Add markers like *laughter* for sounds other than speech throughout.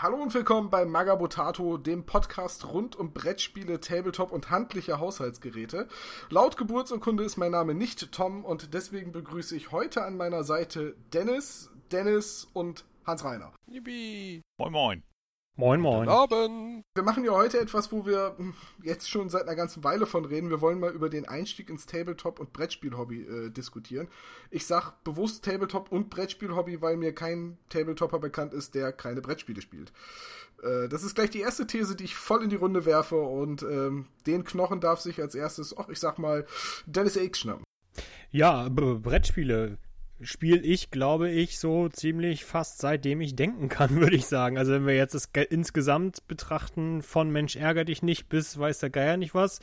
Hallo und willkommen bei Magabotato, dem Podcast rund um Brettspiele, Tabletop und handliche Haushaltsgeräte. Laut Geburtsurkunde ist mein Name nicht Tom und deswegen begrüße ich heute an meiner Seite Dennis, Dennis und Hans Reiner. Yippie. Moin Moin. Moin, moin. Guten Abend. Wir machen ja heute etwas, wo wir jetzt schon seit einer ganzen Weile von reden. Wir wollen mal über den Einstieg ins Tabletop- und Brettspielhobby äh, diskutieren. Ich sag bewusst Tabletop- und Brettspielhobby, weil mir kein Tabletopper bekannt ist, der keine Brettspiele spielt. Äh, das ist gleich die erste These, die ich voll in die Runde werfe und ähm, den Knochen darf sich als erstes, ach, ich sag mal, Dennis X schnappen. Ja, B Brettspiele spiele ich, glaube ich, so ziemlich fast seitdem ich denken kann, *laughs* würde ich sagen. Also wenn wir jetzt das insgesamt betrachten, von Mensch ärger dich nicht bis weiß der Geier nicht was.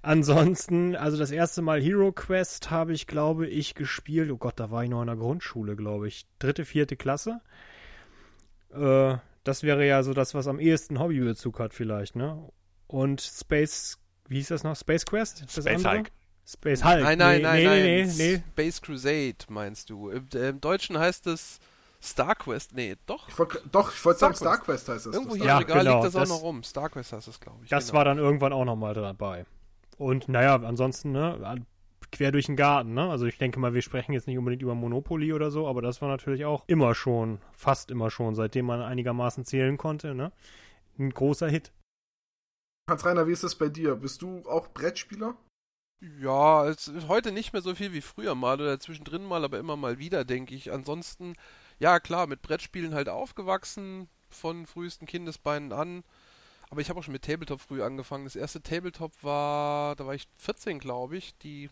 Ansonsten, also das erste Mal Hero Quest habe ich, glaube ich, gespielt. Oh Gott, da war ich noch in der Grundschule, glaube ich. Dritte, vierte Klasse. Äh, das wäre ja so das, was am ehesten Hobbybezug hat, vielleicht, ne? Und Space, wie hieß das noch? Space Quest? Das Space Hulk. Space Hulk. Nein, nein, nee, nein, nee, nein. Nee, nee, Space Crusade meinst du. Im, äh, Im Deutschen heißt es Star Quest. Nee, doch. Ich wollt, doch, ich wollte sagen, Star Star Quest heißt es. Irgendwo hier Ja, im Regal genau, liegt das auch das- noch rum. Star Quest heißt es, glaube ich. Das genau. war dann irgendwann auch nochmal dabei. Und naja, ansonsten, ne, quer durch den Garten, ne? Also ich denke mal, wir sprechen jetzt nicht unbedingt über Monopoly oder so, aber das war natürlich auch immer schon, fast immer schon, seitdem man einigermaßen zählen konnte, ne? Ein großer Hit. Hans Reiner, wie ist das bei dir? Bist du auch Brettspieler? Ja, es ist heute nicht mehr so viel wie früher mal oder zwischendrin mal, aber immer mal wieder, denke ich. Ansonsten, ja klar, mit Brettspielen halt aufgewachsen, von frühesten Kindesbeinen an. Aber ich habe auch schon mit Tabletop früh angefangen. Das erste Tabletop war, da war ich 14, glaube ich. Die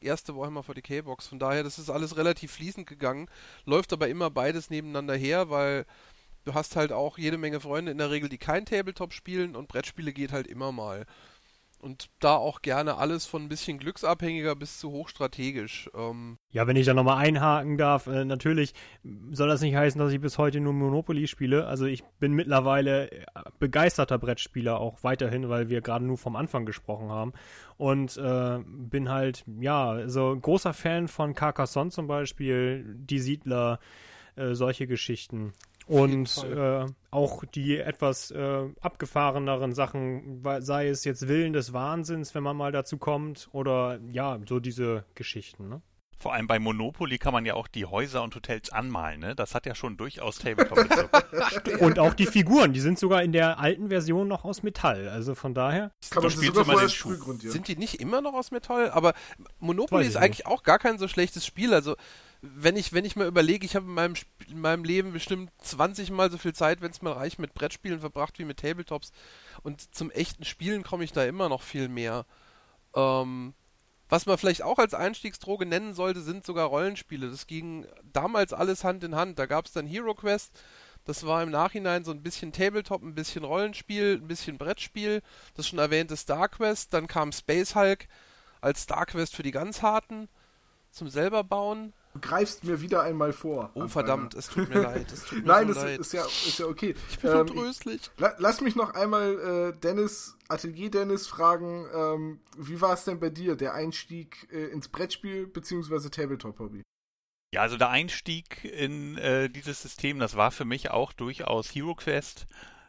erste Warhammer 40k Box. Von daher, das ist alles relativ fließend gegangen. Läuft aber immer beides nebeneinander her, weil du hast halt auch jede Menge Freunde in der Regel, die kein Tabletop spielen und Brettspiele geht halt immer mal. Und da auch gerne alles von ein bisschen glücksabhängiger bis zu hochstrategisch. Ähm, Ja, wenn ich da nochmal einhaken darf, äh, natürlich soll das nicht heißen, dass ich bis heute nur Monopoly spiele. Also ich bin mittlerweile äh, begeisterter Brettspieler auch weiterhin, weil wir gerade nur vom Anfang gesprochen haben. Und äh, bin halt, ja, so großer Fan von Carcassonne zum Beispiel, Die Siedler, äh, solche Geschichten. Und äh, auch die etwas äh, abgefahreneren Sachen, sei es jetzt Willen des Wahnsinns, wenn man mal dazu kommt, oder ja, so diese Geschichten, ne? Vor allem bei Monopoly kann man ja auch die Häuser und Hotels anmalen, ne? Das hat ja schon durchaus Tabletop-Bezug. *laughs* Und auch die Figuren, die sind sogar in der alten Version noch aus Metall. Also von daher. Kann man spielst sogar vorher den Schuh. sprühgrundieren. sind die nicht immer noch aus Metall? Aber Monopoly ist ich eigentlich auch gar kein so schlechtes Spiel. Also wenn ich, wenn ich mal überlege, ich habe in meinem, in meinem Leben bestimmt 20 Mal so viel Zeit, wenn es mal reicht, mit Brettspielen verbracht wie mit Tabletops. Und zum echten Spielen komme ich da immer noch viel mehr. Ähm, was man vielleicht auch als Einstiegsdroge nennen sollte, sind sogar Rollenspiele. Das ging damals alles Hand in Hand. Da gab es dann Hero Quest. Das war im Nachhinein so ein bisschen Tabletop, ein bisschen Rollenspiel, ein bisschen Brettspiel. Das schon erwähnte Star Quest. Dann kam Space Hulk als Star Quest für die ganz harten zum selber bauen. Du greifst mir wieder einmal vor. Oh verdammt, es tut mir *laughs* leid. Es tut mir Nein, so das leid. ist ja, ist ja okay. ich bin Ähm, untröstlich. La lass mich noch einmal äh, Dennis, Atelier Dennis fragen, ähm, wie war es denn bei dir, der Einstieg äh, ins Brettspiel bzw. Tabletop-Hobby? ja, also der Einstieg in äh, dieses System, das war für mich auch durchaus Hero Quest.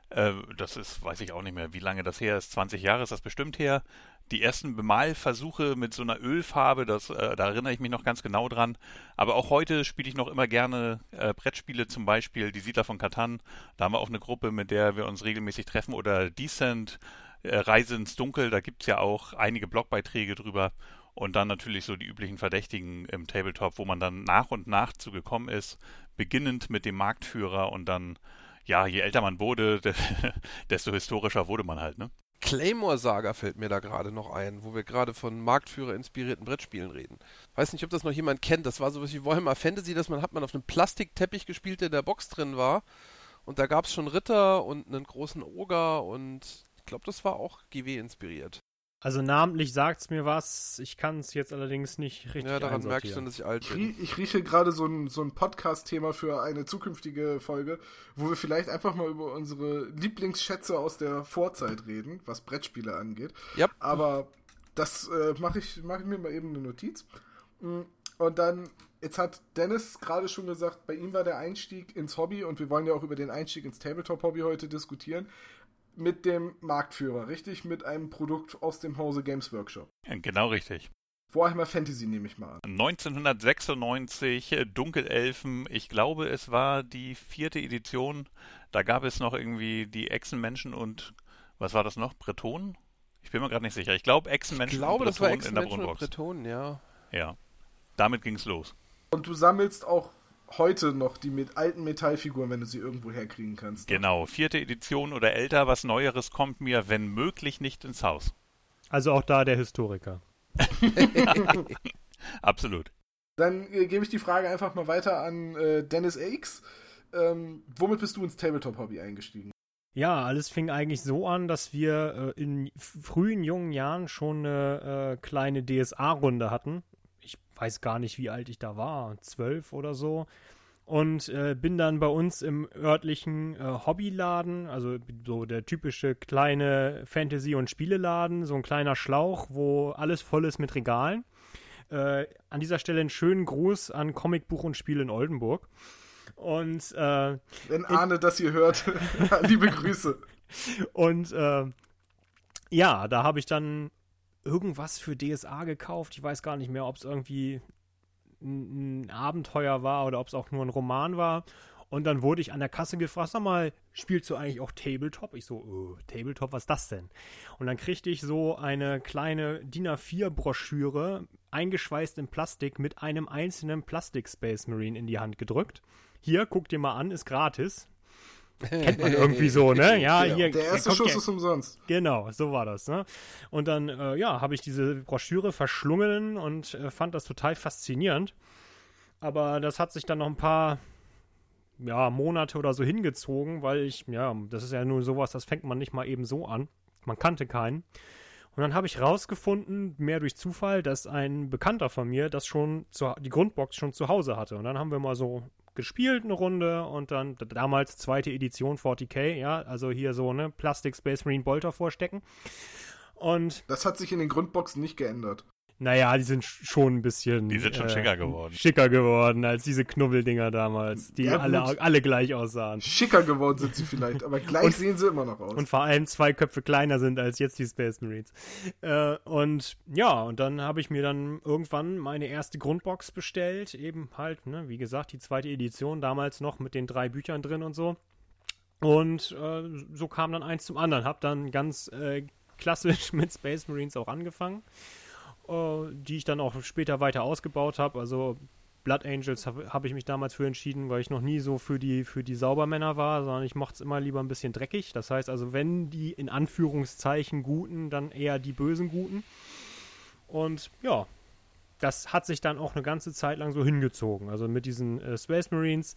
Äh, das ist, weiß ich auch nicht mehr, wie lange das her ist. 20 Jahre ist das bestimmt her. Die ersten Bemalversuche mit so einer Ölfarbe, das, äh, da erinnere ich mich noch ganz genau dran. Aber auch heute spiele ich noch immer gerne äh, Brettspiele, zum Beispiel die Siedler von Catan. Da haben wir auch eine Gruppe, mit der wir uns regelmäßig treffen. Oder Decent, äh, Reise ins Dunkel, da gibt's ja auch einige Blogbeiträge drüber. Und dann natürlich so die üblichen Verdächtigen im Tabletop, wo man dann nach und nach zugekommen ist, beginnend mit dem Marktführer und dann, ja, je älter man wurde, *laughs* desto historischer wurde man halt, ne? Claymore Saga fällt mir da gerade noch ein, wo wir gerade von Marktführer inspirierten Brettspielen reden. Weiß nicht, ob das noch jemand kennt. Das war sowas wie Warhammer Fantasy, dass man hat man auf einem Plastikteppich gespielt, der in der Box drin war. Und da gab es schon Ritter und einen großen Oger und ich glaube, das war auch GW inspiriert. Also namentlich sagt's mir was. Ich kann es jetzt allerdings nicht richtig ja, daran du einsortieren. dann, dass ich alt Ich, bin. ich rieche gerade so ein, so ein Podcast-Thema für eine zukünftige Folge, wo wir vielleicht einfach mal über unsere Lieblingsschätze aus der Vorzeit reden, was Brettspiele angeht. Ja. Aber das äh, mache ich, mach ich mir mal eben eine Notiz. Mm, Und dann Jetzt hat Dennis gerade schon gesagt, bei ihm war der Einstieg ins Hobby und wir wollen ja auch über den Einstieg ins Tabletop-Hobby heute diskutieren. Mit dem Marktführer, richtig? Mit einem Produkt aus dem Hause Games Workshop. Genau richtig. Warhammer Fantasy nehme ich mal an. 1996, äh, Dunkelelfen, ich glaube, es war die vierte Edition. Da gab es noch irgendwie die Echsenmenschen und was war das noch? Bretonen? Ich bin mir gerade nicht sicher. Ich glaube, Echsenmenschen Ich glaube, und das war Bretonen in der Ex-Menschen und. Bretonen, ja. Ja. Damit ging's los. Und du sammelst auch heute noch die mit alten Metallfiguren, wenn du sie irgendwo herkriegen kannst. Genau. Vierte Edition oder älter, was Neueres kommt mir, wenn möglich, nicht ins Haus. Also auch da der Historiker. *laughs* Absolut. Dann äh, gebe ich die Frage einfach mal weiter an äh, Dennis Akes. Ähm, womit bist du ins Tabletop-Hobby eingestiegen? Ja, alles fing eigentlich so an, dass wir äh, in frühen jungen Jahren schon eine äh, kleine DSA-Runde hatten. Weiß gar nicht, wie alt ich da war, zwölf oder so. Und äh, bin dann bei uns im örtlichen äh, Hobbyladen, also so der typische kleine Fantasy- und Spieleladen, so ein kleiner Schlauch, wo alles voll ist mit Regalen. Äh, an dieser Stelle einen schönen Gruß an Comicbuch und Spiel in Oldenburg. Und äh, Wenn Arne das hier hört, *laughs* liebe Grüße. *laughs* Und äh, ja, da habe ich dann irgendwas für DSA gekauft. Ich weiß gar nicht mehr, ob es irgendwie ein, Abenteuer war oder ob es auch nur ein Roman war. Und dann wurde ich an der Kasse gefragt, sag mal, spielst du eigentlich auch Tabletop? Ich so, oh, Tabletop, was ist das denn? Und dann kriegte ich so eine kleine DIN A4-Broschüre, eingeschweißt in Plastik, mit einem einzelnen Plastik-Space Marine in die Hand gedrückt. Hier, guck dir mal an, ist gratis. Kennt man irgendwie so, ne? Ja, Genau. hier. Der erste Schuss ja- ist umsonst. Genau, so war das. Ne? Und dann, äh, ja, habe ich diese Broschüre verschlungen und äh, fand das total faszinierend. Aber das hat sich dann noch ein paar ja, Monate oder so hingezogen, weil ich, ja, das ist ja nur sowas, das fängt man nicht mal eben so an. Man kannte keinen. Und dann habe ich rausgefunden, mehr durch Zufall, dass ein Bekannter von mir das schon, zu, die Grundbox schon zu Hause hatte. Und dann haben wir mal so gespielt eine Runde und dann damals zweite Edition 40k, ja, also hier so, ne, Plastik Space Marine Bolter vorstecken. Und Das hat sich in den Grundboxen nicht geändert. Naja, die sind sch- schon ein bisschen. Die sind schon schicker geworden. Schicker geworden als diese Knubbeldinger damals, die Ja, alle, alle gleich aussahen. Schicker geworden sind sie vielleicht, aber gleich Und- sehen sie immer noch aus. Und vor allem zwei Köpfe kleiner sind als jetzt die Space Marines. Äh, und ja, und dann habe ich mir dann irgendwann meine erste Grundbox bestellt. Eben halt, ne, wie gesagt, die zweite Edition, damals noch mit den drei Büchern drin und so. Und äh, so kam dann eins zum anderen. Hab dann ganz äh, klassisch *laughs* mit Space Marines auch angefangen, äh, die ich dann auch später weiter ausgebaut habe. Also Blood Angels habe hab ich mich damals für entschieden, weil ich noch nie so für die, für die Saubermänner war, sondern ich mochte es immer lieber ein bisschen dreckig. Das heißt also, wenn die in Anführungszeichen Guten, dann eher die bösen Guten. Und ja, das hat sich dann auch eine ganze Zeit lang so hingezogen. Also mit diesen äh, Space Marines,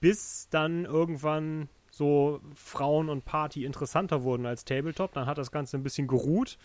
bis dann irgendwann so Frauen und Party interessanter wurden als Tabletop. Dann hat das Ganze ein bisschen geruht.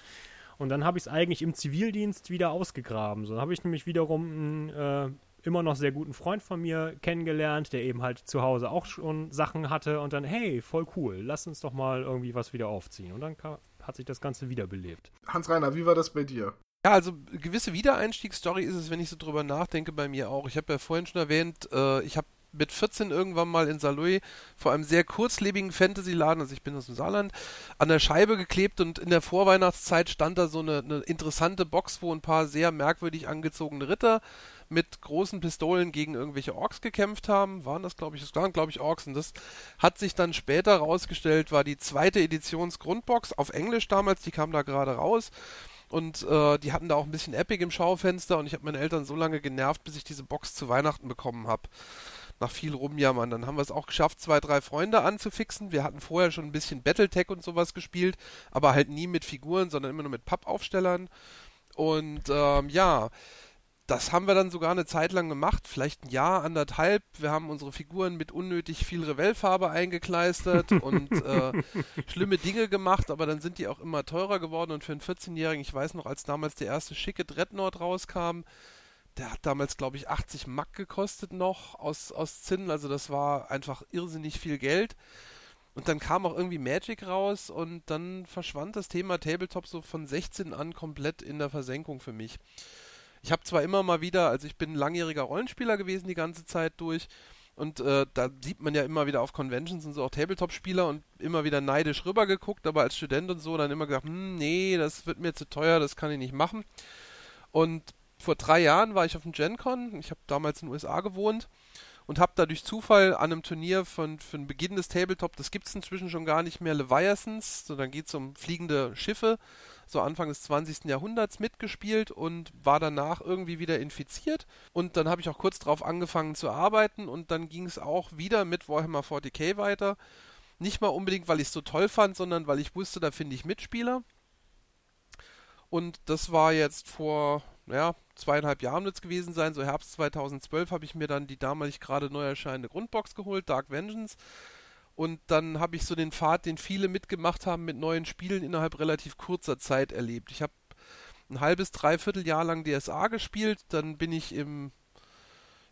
Und dann habe ich es eigentlich im Zivildienst wieder ausgegraben. So habe ich nämlich wiederum einen äh, immer noch sehr guten Freund von mir kennengelernt, der eben halt zu Hause auch schon Sachen hatte und dann, hey, voll cool, lass uns doch mal irgendwie was wieder aufziehen. Und dann kam, hat sich das Ganze wiederbelebt. Hans-Reiner, wie war das bei dir? Ja, also eine gewisse Wiedereinstiegsstory ist es, wenn ich so drüber nachdenke, bei mir auch. Ich habe ja vorhin schon erwähnt, äh, ich habe mit 14 irgendwann mal in Saarlouis vor einem sehr kurzlebigen Fantasy-Laden, also ich bin aus dem Saarland, an der Scheibe geklebt und in der Vorweihnachtszeit stand da so eine, eine interessante Box, wo ein paar sehr merkwürdig angezogene Ritter mit großen Pistolen gegen irgendwelche Orks gekämpft haben. Waren das, glaube ich, das waren, glaube ich, Orks. Und das hat sich dann später rausgestellt, war die zweite Editionsgrundbox auf Englisch damals, die kam da gerade raus. Und äh, die hatten da auch ein bisschen Epic im Schaufenster und ich habe meine Eltern so lange genervt, bis ich diese Box zu Weihnachten bekommen habe. Nach viel rumjammern. Dann haben wir es auch geschafft, zwei, drei Freunde anzufixen. Wir hatten vorher schon ein bisschen Battletech und sowas gespielt, aber halt nie mit Figuren, sondern immer nur mit Pappaufstellern. Und ähm, ja, das haben wir dann sogar eine Zeit lang gemacht, vielleicht ein Jahr, anderthalb. Wir haben unsere Figuren mit unnötig viel Revellfarbe eingekleistert *laughs* und äh, schlimme Dinge gemacht, aber dann sind die auch immer teurer geworden und für einen 14-Jährigen, ich weiß noch, als damals der erste schicke Dreadnought rauskam, der hat damals, glaube ich, 80 Mack gekostet noch aus, aus Zinn, also das war einfach irrsinnig viel Geld. Und dann kam auch irgendwie Magic raus und dann verschwand das Thema Tabletop so von 16 an komplett in der Versenkung für mich. Ich habe zwar immer mal wieder, also ich bin langjähriger Rollenspieler gewesen die ganze Zeit durch und äh, da sieht man ja immer wieder auf Conventions und so auch Tabletop-Spieler und immer wieder neidisch rübergeguckt, aber als Student und so dann immer gesagt, hm, nee, das wird mir zu teuer, das kann ich nicht machen. Und vor drei Jahren war ich auf dem GenCon, ich habe damals in den USA gewohnt und habe da durch Zufall an einem Turnier von, für den Beginn des Tabletop, das gibt es inzwischen schon gar nicht mehr, Leviathans, so dann geht es um fliegende Schiffe, so Anfang des 20. Jahrhunderts mitgespielt und war danach irgendwie wieder infiziert. Und dann habe ich auch kurz darauf angefangen zu arbeiten und dann ging es auch wieder mit Warhammer 40k weiter. Nicht mal unbedingt, weil ich es so toll fand, sondern weil ich wusste, da finde ich Mitspieler. Und das war jetzt vor, ja, zweieinhalb Jahren es gewesen sein, so Herbst 2012 habe ich mir dann die damalig gerade neu erscheinende Grundbox geholt, Dark Vengeance. Und dann habe ich so den Pfad, den viele mitgemacht haben, mit neuen Spielen innerhalb relativ kurzer Zeit erlebt. Ich habe ein halbes, dreiviertel Jahr lang DSA gespielt, dann bin ich im,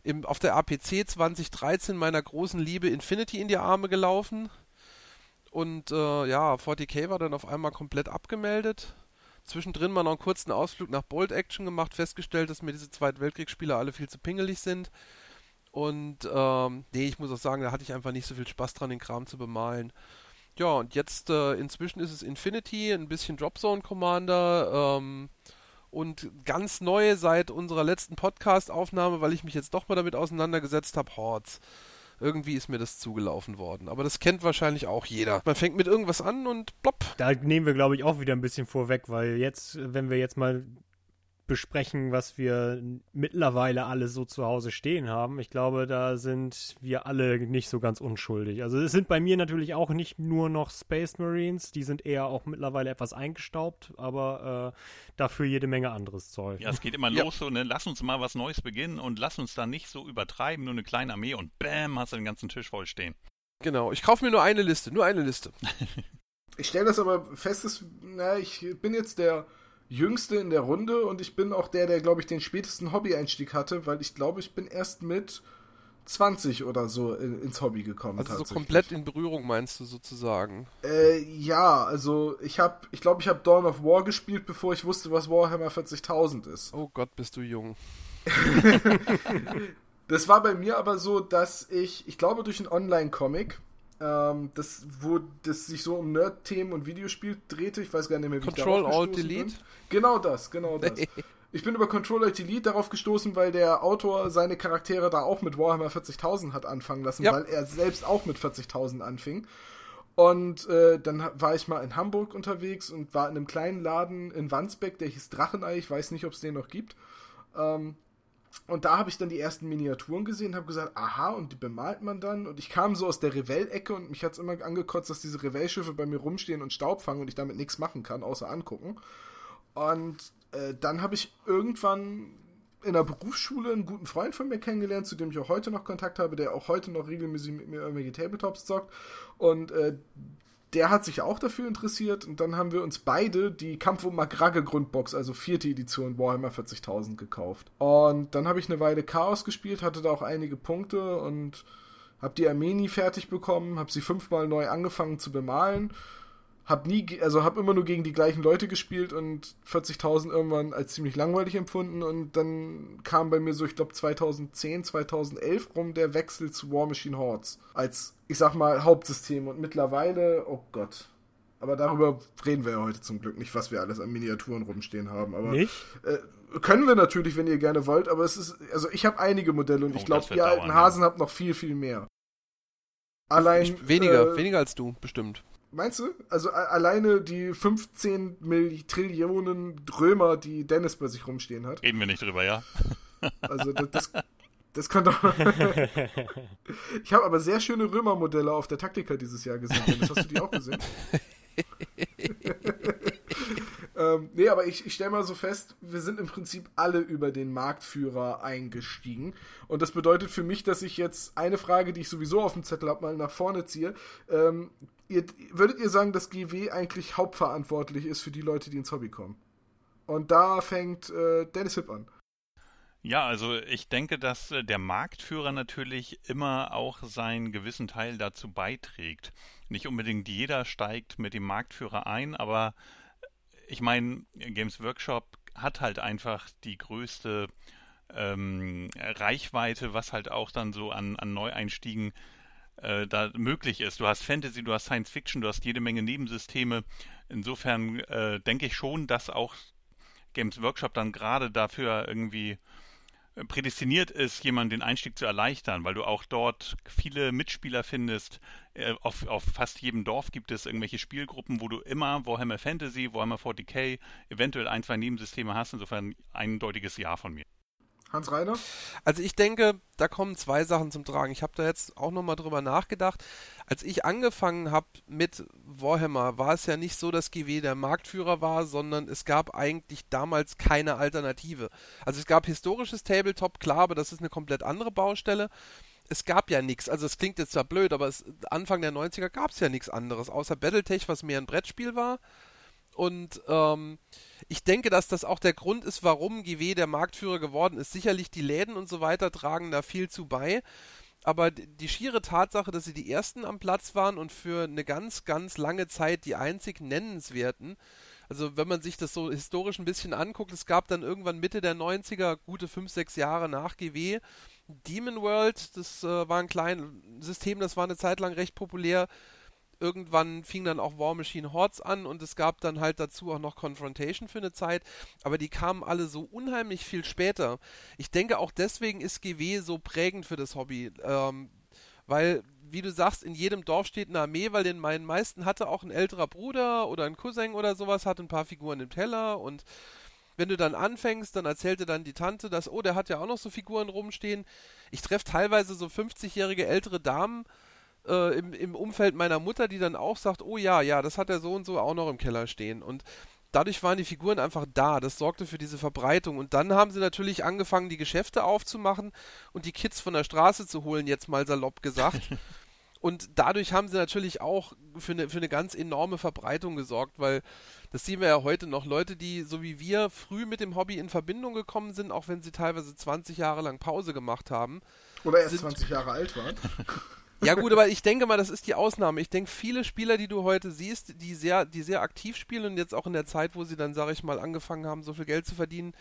im, auf der APC 2013 meiner großen Liebe Infinity in die Arme gelaufen. Und äh, ja, 40k war dann auf einmal komplett abgemeldet zwischendrin mal noch einen kurzen Ausflug nach Bold Action gemacht, festgestellt, dass mir diese Zweite Weltkriegsspiele alle viel zu pingelig sind. Und ähm, nee, ich muss auch sagen, da hatte ich einfach nicht so viel Spaß dran, den Kram zu bemalen. Ja, und jetzt äh, inzwischen ist es Infinity, ein bisschen Dropzone Commander ähm, und ganz neu seit unserer letzten Podcast-Aufnahme, weil ich mich jetzt doch mal damit auseinandergesetzt habe, Hordes irgendwie ist mir das zugelaufen worden. Aber das kennt wahrscheinlich auch jeder. Man fängt mit irgendwas an und plopp. Da nehmen wir, glaube ich, auch wieder ein bisschen vorweg, weil jetzt, wenn wir jetzt mal besprechen, was wir mittlerweile alle so zu Hause stehen haben. Ich glaube, da sind wir alle nicht so ganz unschuldig. Also es sind bei mir natürlich auch nicht nur noch Space Marines, die sind eher auch mittlerweile etwas eingestaubt, aber äh, dafür jede Menge anderes Zeug. Ja, es geht immer ja. los so, ne? lass uns mal was Neues beginnen und lass uns da nicht so übertreiben, nur eine kleine Armee und bam, hast du den ganzen Tisch voll stehen. Genau, ich kaufe mir nur eine Liste, nur eine Liste. *laughs* ich stelle das aber fest, dass, na, ich bin jetzt der Jüngste in der Runde und ich bin auch der, der, glaube ich, den spätesten Hobby-Einstieg hatte, weil ich glaube, ich bin erst mit 20 oder so ins Hobby gekommen. Also so komplett in Berührung meinst du sozusagen? Äh, ja, also ich habe, ich glaube, ich habe Dawn of War gespielt, bevor ich wusste, was Warhammer 40.000 ist. Oh Gott, bist du jung. *laughs* das war bei mir aber so, dass ich, ich glaube, durch einen Online-Comic ähm, das, wo das sich so um Nerd-Themen und Videospiel drehte. Ich weiß gar nicht mehr, wie Control ich Alt Delete? Bin. Genau das, genau *laughs* das. ich bin über Control Alt Delete darauf gestoßen, weil der Autor seine Charaktere da auch mit Warhammer 40.000 hat anfangen lassen, ja. weil er selbst auch mit 40.000 anfing. Und äh, dann war ich mal in Hamburg unterwegs und war in einem kleinen Laden in Wandsbeck, der hieß Drachenei. Ich weiß nicht, ob es den noch gibt. Ähm, und da habe ich dann die ersten Miniaturen gesehen, habe gesagt, aha, und die bemalt man dann. Und ich kam so aus der Revell-Ecke und mich hat es immer angekotzt, dass diese Revell-Schiffe bei mir rumstehen und Staub fangen und ich damit nichts machen kann, außer angucken. Und äh, dann habe ich irgendwann in der Berufsschule einen guten Freund von mir kennengelernt, zu dem ich auch heute noch Kontakt habe, der auch heute noch regelmäßig mit mir irgendwelche Tabletops zockt. Und äh, der hat sich auch dafür interessiert und dann haben wir uns beide die Kampf um Magrage Grundbox, also vierte Edition Warhammer 40.000 gekauft. Und dann habe ich eine Weile Chaos gespielt, hatte da auch einige Punkte und habe die Armee nie fertig bekommen, habe sie fünfmal neu angefangen zu bemalen hab nie, also hab immer nur gegen die gleichen Leute gespielt und 40.000 irgendwann als ziemlich langweilig empfunden und dann kam bei mir so, ich glaube 2010, 2011 rum der Wechsel zu War Machine Hordes als, ich sag mal, Hauptsystem und mittlerweile, oh Gott. Aber darüber reden wir ja heute zum Glück nicht, was wir alles an Miniaturen rumstehen haben. Aber nicht? Äh, können wir natürlich, wenn ihr gerne wollt, aber es ist, also ich habe einige Modelle und oh, ich glaube, ihr alten Hasen habt noch viel, viel mehr. Allein. Ich, weniger, äh, weniger als du, bestimmt. Meinst du? Also alleine die 15 Trillionen Römer, die Dennis bei sich rumstehen hat. Reden wir nicht drüber, ja. *laughs* Also das, das, das kann doch. *laughs* ich habe aber sehr schöne Römermodelle auf der Taktika dieses Jahr gesehen. Dennis, hast du die auch gesehen? *laughs* ähm, nee, aber ich, ich stelle mal so fest, wir sind im Prinzip alle über den Marktführer eingestiegen. Und das bedeutet für mich, dass ich jetzt eine Frage, die ich sowieso auf dem Zettel habe, mal nach vorne ziehe. Ähm, ihr, würdet ihr sagen, dass GW eigentlich hauptverantwortlich ist für die Leute, die ins Hobby kommen? Und da fängt äh, Dennis Hipp an. Ja, also ich denke, dass äh, der Marktführer natürlich immer auch seinen gewissen Teil dazu beiträgt. Nicht unbedingt jeder steigt mit dem Marktführer ein, aber ich meine, Games Workshop hat halt einfach die größte ähm, Reichweite, was halt auch dann so an, an Neueinstiegen äh, da möglich ist. Du hast Fantasy, du hast Science Fiction, du hast jede Menge Nebensysteme. Insofern äh, denke ich schon, dass auch Games Workshop dann gerade dafür irgendwie äh, prädestiniert ist, jemanden den Einstieg zu erleichtern, weil du auch dort viele Mitspieler findest. Äh, auf, auf fast jedem Dorf gibt es irgendwelche Spielgruppen, wo du immer Warhammer Fantasy, Warhammer 40k, eventuell ein, zwei Nebensysteme hast. Insofern eindeutiges Ja von mir. Hans Reiner? Also ich denke, da kommen zwei Sachen zum Tragen. Ich habe da jetzt auch nochmal drüber nachgedacht. Als ich angefangen habe mit Warhammer, war es ja nicht so, dass GW der Marktführer war, sondern es gab eigentlich damals keine Alternative. Also es gab historisches Tabletop, klar, aber das ist eine komplett andere Baustelle. Es gab ja nichts, also es klingt jetzt zwar blöd, aber es, Anfang der 90er gab es ja nichts anderes, außer Battletech, was mehr ein Brettspiel war und ähm, ich denke, dass das auch der Grund ist, warum GW der Marktführer geworden ist. Sicherlich die Läden und so weiter tragen da viel zu bei. Aber die schiere Tatsache, dass sie die ersten am Platz waren und für eine ganz, ganz lange Zeit die einzig nennenswerten, also wenn man sich das so historisch ein bisschen anguckt, es gab dann irgendwann Mitte der 90er, gute 5, 6 Jahre nach GW, Demon World, das äh, war ein kleines System, das war eine Zeit lang recht populär, irgendwann fing dann auch War Machine Hordes an und es gab dann halt dazu auch noch Confrontation für eine Zeit, aber die kamen alle so unheimlich viel später. Ich denke auch deswegen ist GW so prägend für das Hobby, ähm, weil wie du sagst, in jedem Dorf steht eine Armee, weil den meinen meisten hatte auch ein älterer Bruder oder ein Cousin oder sowas, hat ein paar Figuren im Teller und wenn du dann anfängst, dann erzählte dann die Tante, dass, oh, der hat ja auch noch so Figuren rumstehen. Ich treffe teilweise so 50-jährige ältere Damen, äh, im, im Umfeld meiner Mutter, die dann auch sagt, oh ja, ja, das hat der so und so auch noch im Keller stehen. Und dadurch waren die Figuren einfach da. Das sorgte für diese Verbreitung. Und dann haben sie natürlich angefangen, die Geschäfte aufzumachen und die Kids von der Straße zu holen, jetzt mal salopp gesagt. *laughs* und dadurch haben sie natürlich auch für eine, für eine ganz enorme Verbreitung gesorgt, weil das sehen wir ja heute noch. Leute, die so wie wir früh mit dem Hobby in Verbindung gekommen sind, auch wenn sie teilweise 20 Jahre lang Pause gemacht haben. Oder erst 20 Jahre alt waren. *laughs* Ja gut, aber ich denke mal, das ist die Ausnahme. Ich denke, viele Spieler, die du heute siehst, die sehr, die sehr aktiv spielen und jetzt auch in der Zeit, wo sie dann, sage ich mal, angefangen haben, so viel Geld zu verdienen,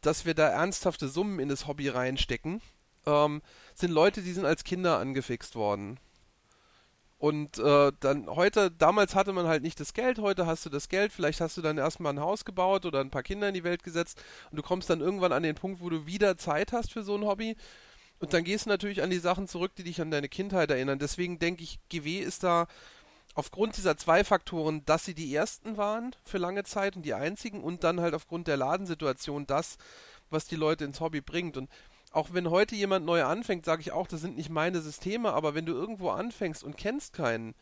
dass wir da ernsthafte Summen in das Hobby reinstecken, ähm, sind Leute, die sind als Kinder angefixt worden. Und äh, dann heute, damals hatte man halt nicht das Geld, heute hast du das Geld, vielleicht hast du dann erstmal ein Haus gebaut oder ein paar Kinder in die Welt gesetzt und du kommst dann irgendwann an den Punkt, wo du wieder Zeit hast für so ein Hobby und dann gehst du natürlich an die Sachen zurück, die dich an deine Kindheit erinnern. Deswegen denke ich, GW ist da aufgrund dieser zwei Faktoren, dass sie die ersten waren für lange Zeit und die einzigen und dann halt aufgrund der Ladensituation das, was die Leute ins Hobby bringt. Und auch wenn heute jemand neu anfängt, sage ich auch, das sind nicht meine Systeme, aber wenn du irgendwo anfängst und kennst keinen,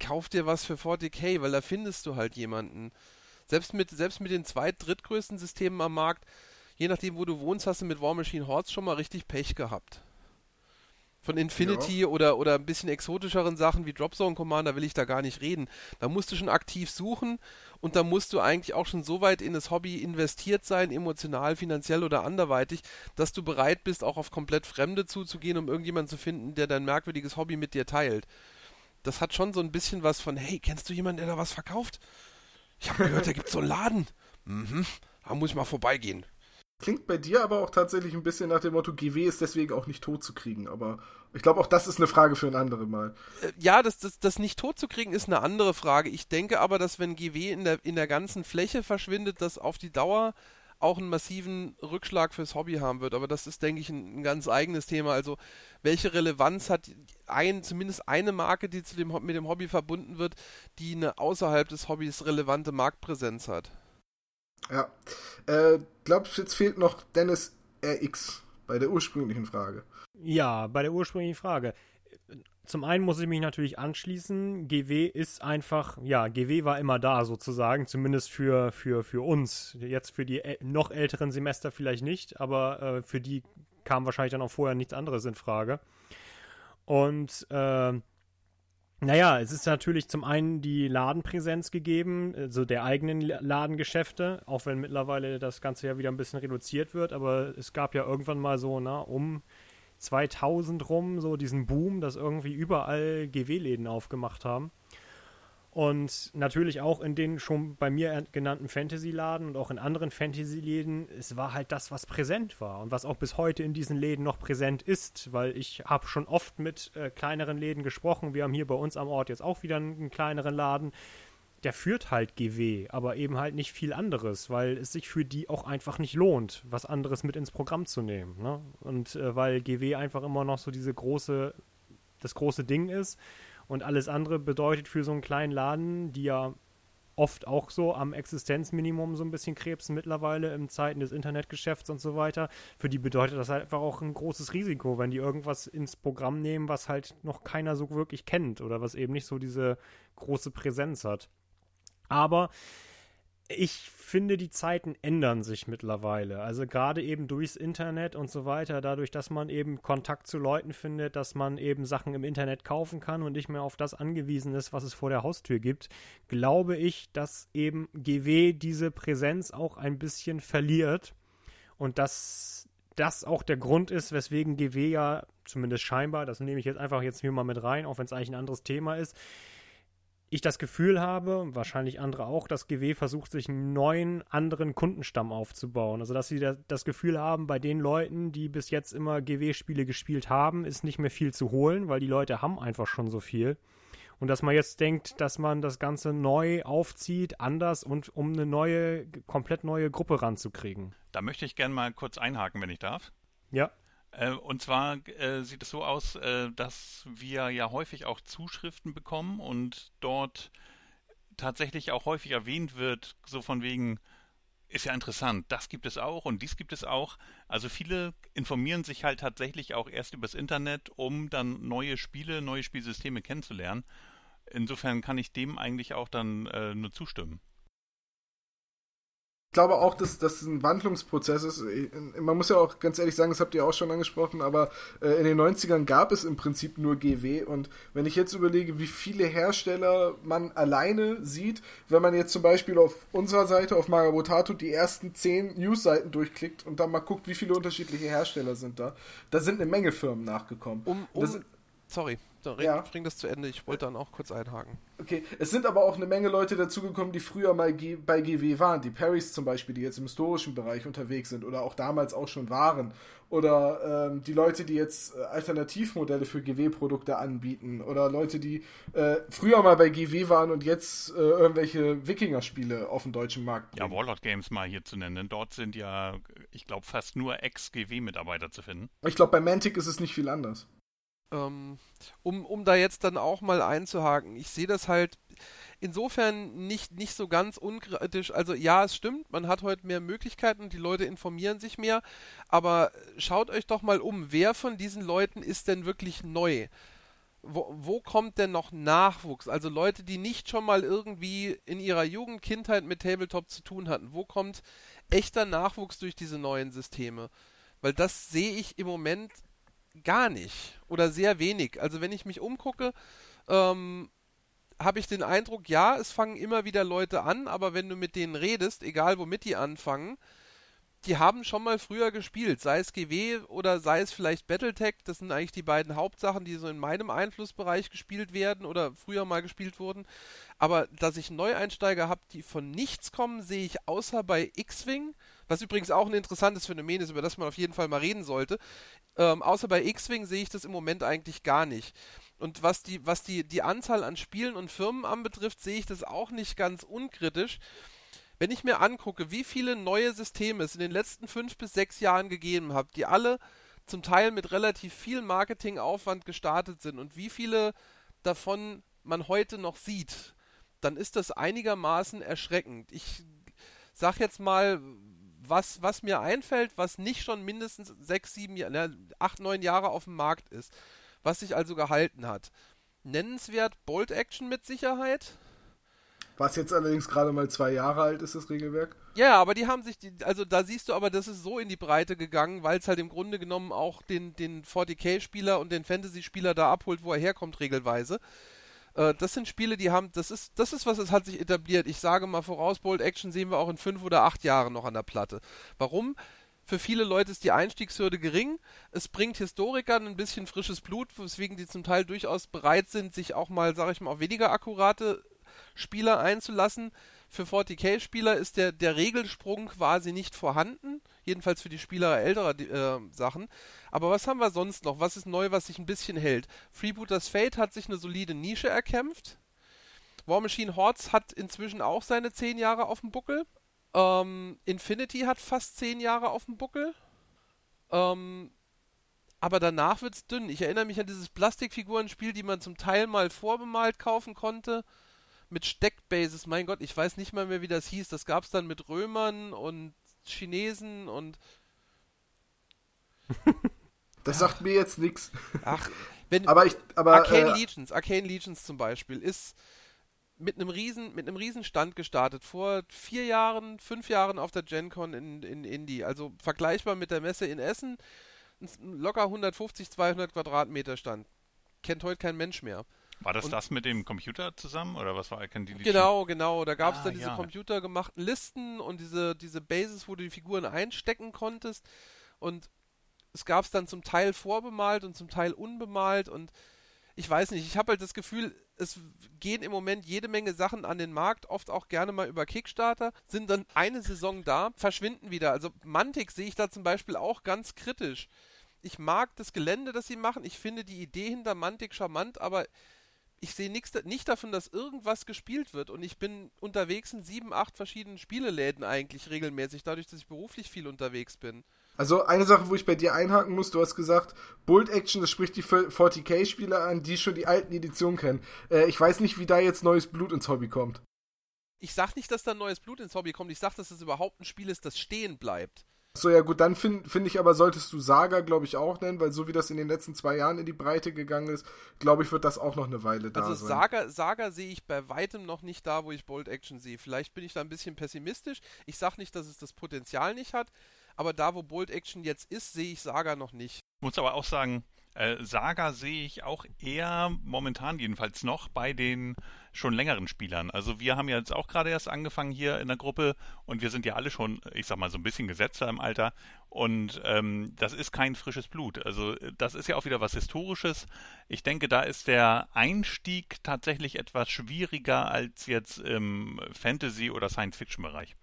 kauf dir was für 40k, weil da findest du halt jemanden. Selbst mit, selbst mit den zweit-, drittgrößten Systemen am Markt je nachdem, wo du wohnst, hast du mit War Machine Hordes schon mal richtig Pech gehabt. Von Infinity ja. oder, oder ein bisschen exotischeren Sachen wie Dropzone Commander will ich da gar nicht reden. Da musst du schon aktiv suchen und da musst du eigentlich auch schon so weit in das Hobby investiert sein, emotional, finanziell oder anderweitig, dass du bereit bist, auch auf komplett Fremde zuzugehen, um irgendjemanden zu finden, der dein merkwürdiges Hobby mit dir teilt. Das hat schon so ein bisschen was von, hey, kennst du jemanden, der da was verkauft? Ich habe gehört, da gibt so einen Laden. Mhm, da muss ich mal vorbeigehen. Klingt bei dir aber auch tatsächlich ein bisschen nach dem Motto, GW ist deswegen auch nicht tot zu kriegen. Aber ich glaube, auch das ist eine Frage für ein anderes Mal. Äh, ja, das, das, das nicht tot zu kriegen ist eine andere Frage. Ich denke aber, dass wenn GW in der, in der ganzen Fläche verschwindet, das auf die Dauer auch einen massiven Rückschlag fürs Hobby haben wird. Aber das ist, denke ich, ein, ein ganz eigenes Thema. Also, welche Relevanz hat ein, zumindest eine Marke, die zu dem, mit dem Hobby verbunden wird, die eine außerhalb des Hobbys relevante Marktpräsenz hat? Ja. Äh, glaubst jetzt fehlt noch Dennis RX bei der ursprünglichen Frage. Ja, bei der ursprünglichen Frage. Zum einen muss ich mich natürlich anschließen. GW ist einfach, ja, GW war immer da sozusagen, zumindest für, für, für uns. Jetzt für die noch älteren Semester vielleicht nicht, aber äh, für die kam wahrscheinlich dann auch vorher nichts anderes in Frage. Und äh, naja, es ist natürlich zum einen die Ladenpräsenz gegeben, also der eigenen Ladengeschäfte, auch wenn mittlerweile das Ganze ja wieder ein bisschen reduziert wird, aber es gab ja irgendwann mal so, na, um 2000 rum so diesen Boom, dass irgendwie überall GW-Läden aufgemacht haben. Und natürlich auch in den schon bei mir genannten Fantasy-Laden und auch in anderen Fantasy-Läden, es war halt das, was präsent war und was auch bis heute in diesen Läden noch präsent ist, weil ich habe schon oft mit äh, kleineren Läden gesprochen. Wir haben hier bei uns am Ort jetzt auch wieder einen, einen kleineren Laden. Der führt halt GW, aber eben halt nicht viel anderes, weil es sich für die auch einfach nicht lohnt, was anderes mit ins Programm zu nehmen. Ne? Und äh, weil GW einfach immer noch so diese große, das große Ding ist und alles andere bedeutet für so einen kleinen Laden, die ja oft auch so am Existenzminimum so ein bisschen krebsen mittlerweile in Zeiten des Internetgeschäfts und so weiter. Für die bedeutet das halt einfach auch ein großes Risiko, wenn die irgendwas ins Programm nehmen, was halt noch keiner so wirklich kennt oder was eben nicht so diese große Präsenz hat. Aber ich finde, die Zeiten ändern sich mittlerweile. Also gerade eben durchs Internet und so weiter, dadurch, dass man eben Kontakt zu Leuten findet, dass man eben Sachen im Internet kaufen kann und nicht mehr auf das angewiesen ist, was es vor der Haustür gibt, glaube ich, dass eben GW diese Präsenz auch ein bisschen verliert und dass das auch der Grund ist, weswegen GW ja zumindest scheinbar, das nehme ich jetzt einfach jetzt hier mal mit rein, auch wenn es eigentlich ein anderes Thema ist, ich das Gefühl habe, wahrscheinlich andere auch, dass GW versucht, sich einen neuen, anderen Kundenstamm aufzubauen. Also, dass sie das Gefühl haben, bei den Leuten, die bis jetzt immer GW-Spiele gespielt haben, ist nicht mehr viel zu holen, weil die Leute haben einfach schon so viel. Und dass man jetzt denkt, dass man das Ganze neu aufzieht, anders und um eine neue, komplett neue Gruppe ranzukriegen. Da möchte ich gerne mal kurz einhaken, wenn ich darf. Ja. Äh, und zwar äh, sieht es so aus, äh, dass wir ja häufig auch Zuschriften bekommen und dort tatsächlich auch häufig erwähnt wird, so von wegen, ist ja interessant, das gibt es auch und dies gibt es auch. Also viele informieren sich halt tatsächlich auch erst übers Internet, um dann neue Spiele, neue Spielsysteme kennenzulernen. Insofern kann ich dem eigentlich auch dann äh, nur zustimmen. Ich glaube auch, dass das ein Wandlungsprozess ist. Man muss ja auch ganz ehrlich sagen, das habt ihr auch schon angesprochen, aber äh, in den 90ern gab es im Prinzip nur GW und wenn ich jetzt überlege, wie viele Hersteller man alleine sieht, wenn man jetzt zum Beispiel auf unserer Seite, auf Magabotato, die ersten 10 News-Seiten durchklickt und dann mal guckt, wie viele unterschiedliche Hersteller sind da, da sind eine Menge Firmen nachgekommen. Um, um, das, sorry, dann ja. bring das zu Ende. Ich wollte dann auch kurz einhaken. Okay, es sind aber auch eine Menge Leute dazugekommen, die früher mal bei GW waren. Die Parrys zum Beispiel, die jetzt im historischen Bereich unterwegs sind oder auch damals auch schon waren. Oder ähm, die Leute, die jetzt äh, Alternativmodelle für GW-Produkte anbieten. Oder Leute, die äh, früher mal bei GW waren und jetzt äh, irgendwelche Wikinger-Spiele auf dem deutschen Markt. Bringen. Ja, Warlord Games mal hier zu nennen. Dort sind ja, ich glaube, fast nur Ex-GW-Mitarbeiter zu finden. Ich glaube, bei Mantic ist es nicht viel anders. Ähm, um, um da jetzt dann auch mal einzuhaken, ich sehe das halt insofern nicht, nicht so ganz unkritisch. Also ja, es stimmt, man hat heute mehr Möglichkeiten, die Leute informieren sich mehr, aber schaut euch doch mal um, wer von diesen Leuten ist denn wirklich neu? Wo, wo, kommt denn noch Nachwuchs? Also Leute, die nicht schon mal irgendwie in ihrer Jugend, Kindheit mit Tabletop zu tun hatten. Wo kommt echter Nachwuchs durch diese neuen Systeme? Weil das sehe ich im Moment gar nicht oder sehr wenig. Also wenn ich mich umgucke, ähm, habe ich den Eindruck, ja, es fangen immer wieder Leute an, aber wenn du mit denen redest, egal womit die anfangen, die haben schon mal früher gespielt, sei es GW oder sei es vielleicht Battletech, das sind eigentlich die beiden Hauptsachen, die so in meinem Einflussbereich gespielt werden oder früher mal gespielt wurden. Aber dass ich Neueinsteiger habe, die von nichts kommen, sehe ich außer bei X-Wing, was übrigens auch ein interessantes Phänomen ist, über das man auf jeden Fall mal reden sollte. Ähm, außer bei X-Wing sehe ich das im Moment eigentlich gar nicht. Und was die, was die, die Anzahl an Spielen und Firmen anbetrifft, sehe ich das auch nicht ganz unkritisch. Wenn ich mir angucke, wie viele neue Systeme es in den letzten fünf bis sechs Jahren gegeben hat, die alle zum Teil mit relativ viel Marketingaufwand gestartet sind und wie viele davon man heute noch sieht, dann ist das einigermaßen erschreckend. Ich sag jetzt mal, was, was mir einfällt, was nicht schon mindestens sechs, sieben, ne, acht, neun Jahre auf dem Markt ist, was sich also gehalten hat. Nennenswert Bolt Action mit Sicherheit. Was jetzt allerdings gerade mal zwei Jahre alt ist, das Regelwerk. Ja, aber die haben sich, die, also da siehst du aber, das ist so in die Breite gegangen, weil es halt im Grunde genommen auch den, den 40k-Spieler und den Fantasy-Spieler da abholt, wo er herkommt, regelweise. Äh, das sind Spiele, die haben, das ist, das ist was, es hat sich etabliert. Ich sage mal voraus, Bold Action sehen wir auch in fünf oder acht Jahren noch an der Platte. Warum? Für viele Leute ist die Einstiegshürde gering. Es bringt Historikern ein bisschen frisches Blut, weswegen die zum Teil durchaus bereit sind, sich auch mal, sage ich mal, auf weniger akkurate Spieler einzulassen. Für 40k-Spieler ist der, der Regelsprung quasi nicht vorhanden, jedenfalls für die Spieler älterer äh, Sachen. Aber was haben wir sonst noch? Was ist neu, was sich ein bisschen hält? Freebooters Fate hat sich eine solide Nische erkämpft. War Machine Hordes hat inzwischen auch seine 10 Jahre auf dem Buckel. Ähm, Infinity hat fast 10 Jahre auf dem Buckel. Ähm, aber danach wird's dünn. Ich erinnere mich an dieses Plastikfigurenspiel, die man zum Teil mal vorbemalt kaufen konnte. Mit Steckbases. Mein Gott, ich weiß nicht mal mehr, wie das hieß. Das gab's dann mit Römern und Chinesen und. *laughs* Das sagt mir jetzt nichts. Ach, wenn. aber ich. Aber, Arcane äh, Legions, Arcane Legions zum Beispiel, ist mit einem riesen, mit einem riesen Stand gestartet. Vor vier Jahren, fünf Jahren auf der GenCon in, in Indie. Also vergleichbar mit der Messe in Essen. Ein locker 150, 200 Quadratmeter Stand. Kennt heute kein Mensch mehr. War das Und- das mit dem Computer zusammen oder was war Icon Deletion? Genau, genau. Da gab es Ah, dann diese ja. computergemachten Listen und diese, diese Bases, wo du die Figuren einstecken konntest. Und es gab es dann zum Teil vorbemalt und zum Teil unbemalt. Und ich weiß nicht, ich habe halt das Gefühl, es gehen im Moment jede Menge Sachen an den Markt, oft auch gerne mal über Kickstarter, sind dann eine Saison da, verschwinden wieder. Also Mantic sehe ich da zum Beispiel auch ganz kritisch. Ich mag das Gelände, das sie machen. Ich finde die Idee hinter Mantic charmant, aber ich sehe nix, nicht davon, dass irgendwas gespielt wird. Und ich bin unterwegs in sieben, acht verschiedenen Spieleläden eigentlich regelmäßig, dadurch, dass ich beruflich viel unterwegs bin. Also eine Sache, wo ich bei dir einhaken muss, du hast gesagt, Bolt Action, das spricht die 40k-Spieler an, die schon die alten Editionen kennen. Äh, ich weiß nicht, wie da jetzt neues Blut ins Hobby kommt. Ich sag nicht, dass da neues Blut ins Hobby kommt, ich sag, dass es überhaupt ein Spiel ist, das stehen bleibt. So, ja gut, dann finde find ich aber, solltest du Saga, glaube ich, auch nennen, weil so wie das in den letzten zwei Jahren in die Breite gegangen ist, glaube ich, wird das auch noch eine Weile da Also sein. Saga, Saga sehe ich bei weitem noch nicht da, wo ich Bolt Action sehe. Vielleicht bin ich da ein bisschen pessimistisch. Ich sag nicht, dass es das Potenzial nicht hat, aber da, wo Bolt Action jetzt ist, sehe ich Saga noch nicht. Muss aber auch sagen, äh, Saga sehe ich auch eher momentan jedenfalls noch bei den schon längeren Spielern. Also wir haben ja jetzt auch gerade erst angefangen hier in der Gruppe und wir sind ja alle schon, ich sag mal, so ein bisschen gesetzter im Alter und ähm, das ist kein frisches Blut. Also äh, das ist ja auch wieder was Historisches. Ich denke, da ist der Einstieg tatsächlich etwas schwieriger als jetzt im Fantasy- oder Science-Fiction-Bereich.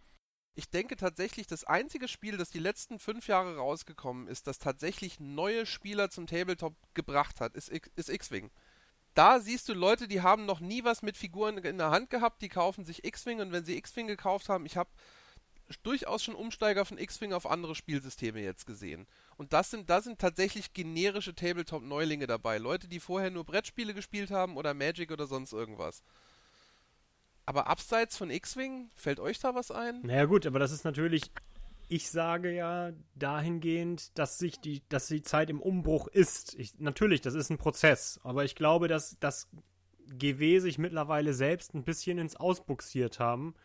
Ich denke tatsächlich, das einzige Spiel, das die letzten fünf Jahre rausgekommen ist, das tatsächlich neue Spieler zum Tabletop gebracht hat, ist, X-Wing. Da siehst du Leute, die haben noch nie was mit Figuren in der Hand gehabt, die kaufen sich X-Wing und wenn sie X-Wing gekauft haben, ich habe durchaus schon Umsteiger von X-Wing auf andere Spielsysteme jetzt gesehen. Und das sind, da sind tatsächlich generische Tabletop-Neulinge dabei. Leute, die vorher nur Brettspiele gespielt haben oder Magic oder sonst irgendwas. Aber abseits von X-Wing, fällt euch da was ein? Naja gut, aber das ist natürlich, ich sage ja dahingehend, dass sich die, dass die Zeit im Umbruch ist. Ich, natürlich, das ist ein Prozess, aber ich glaube, dass das GW sich mittlerweile selbst ein bisschen ins Ausbuxiert haben.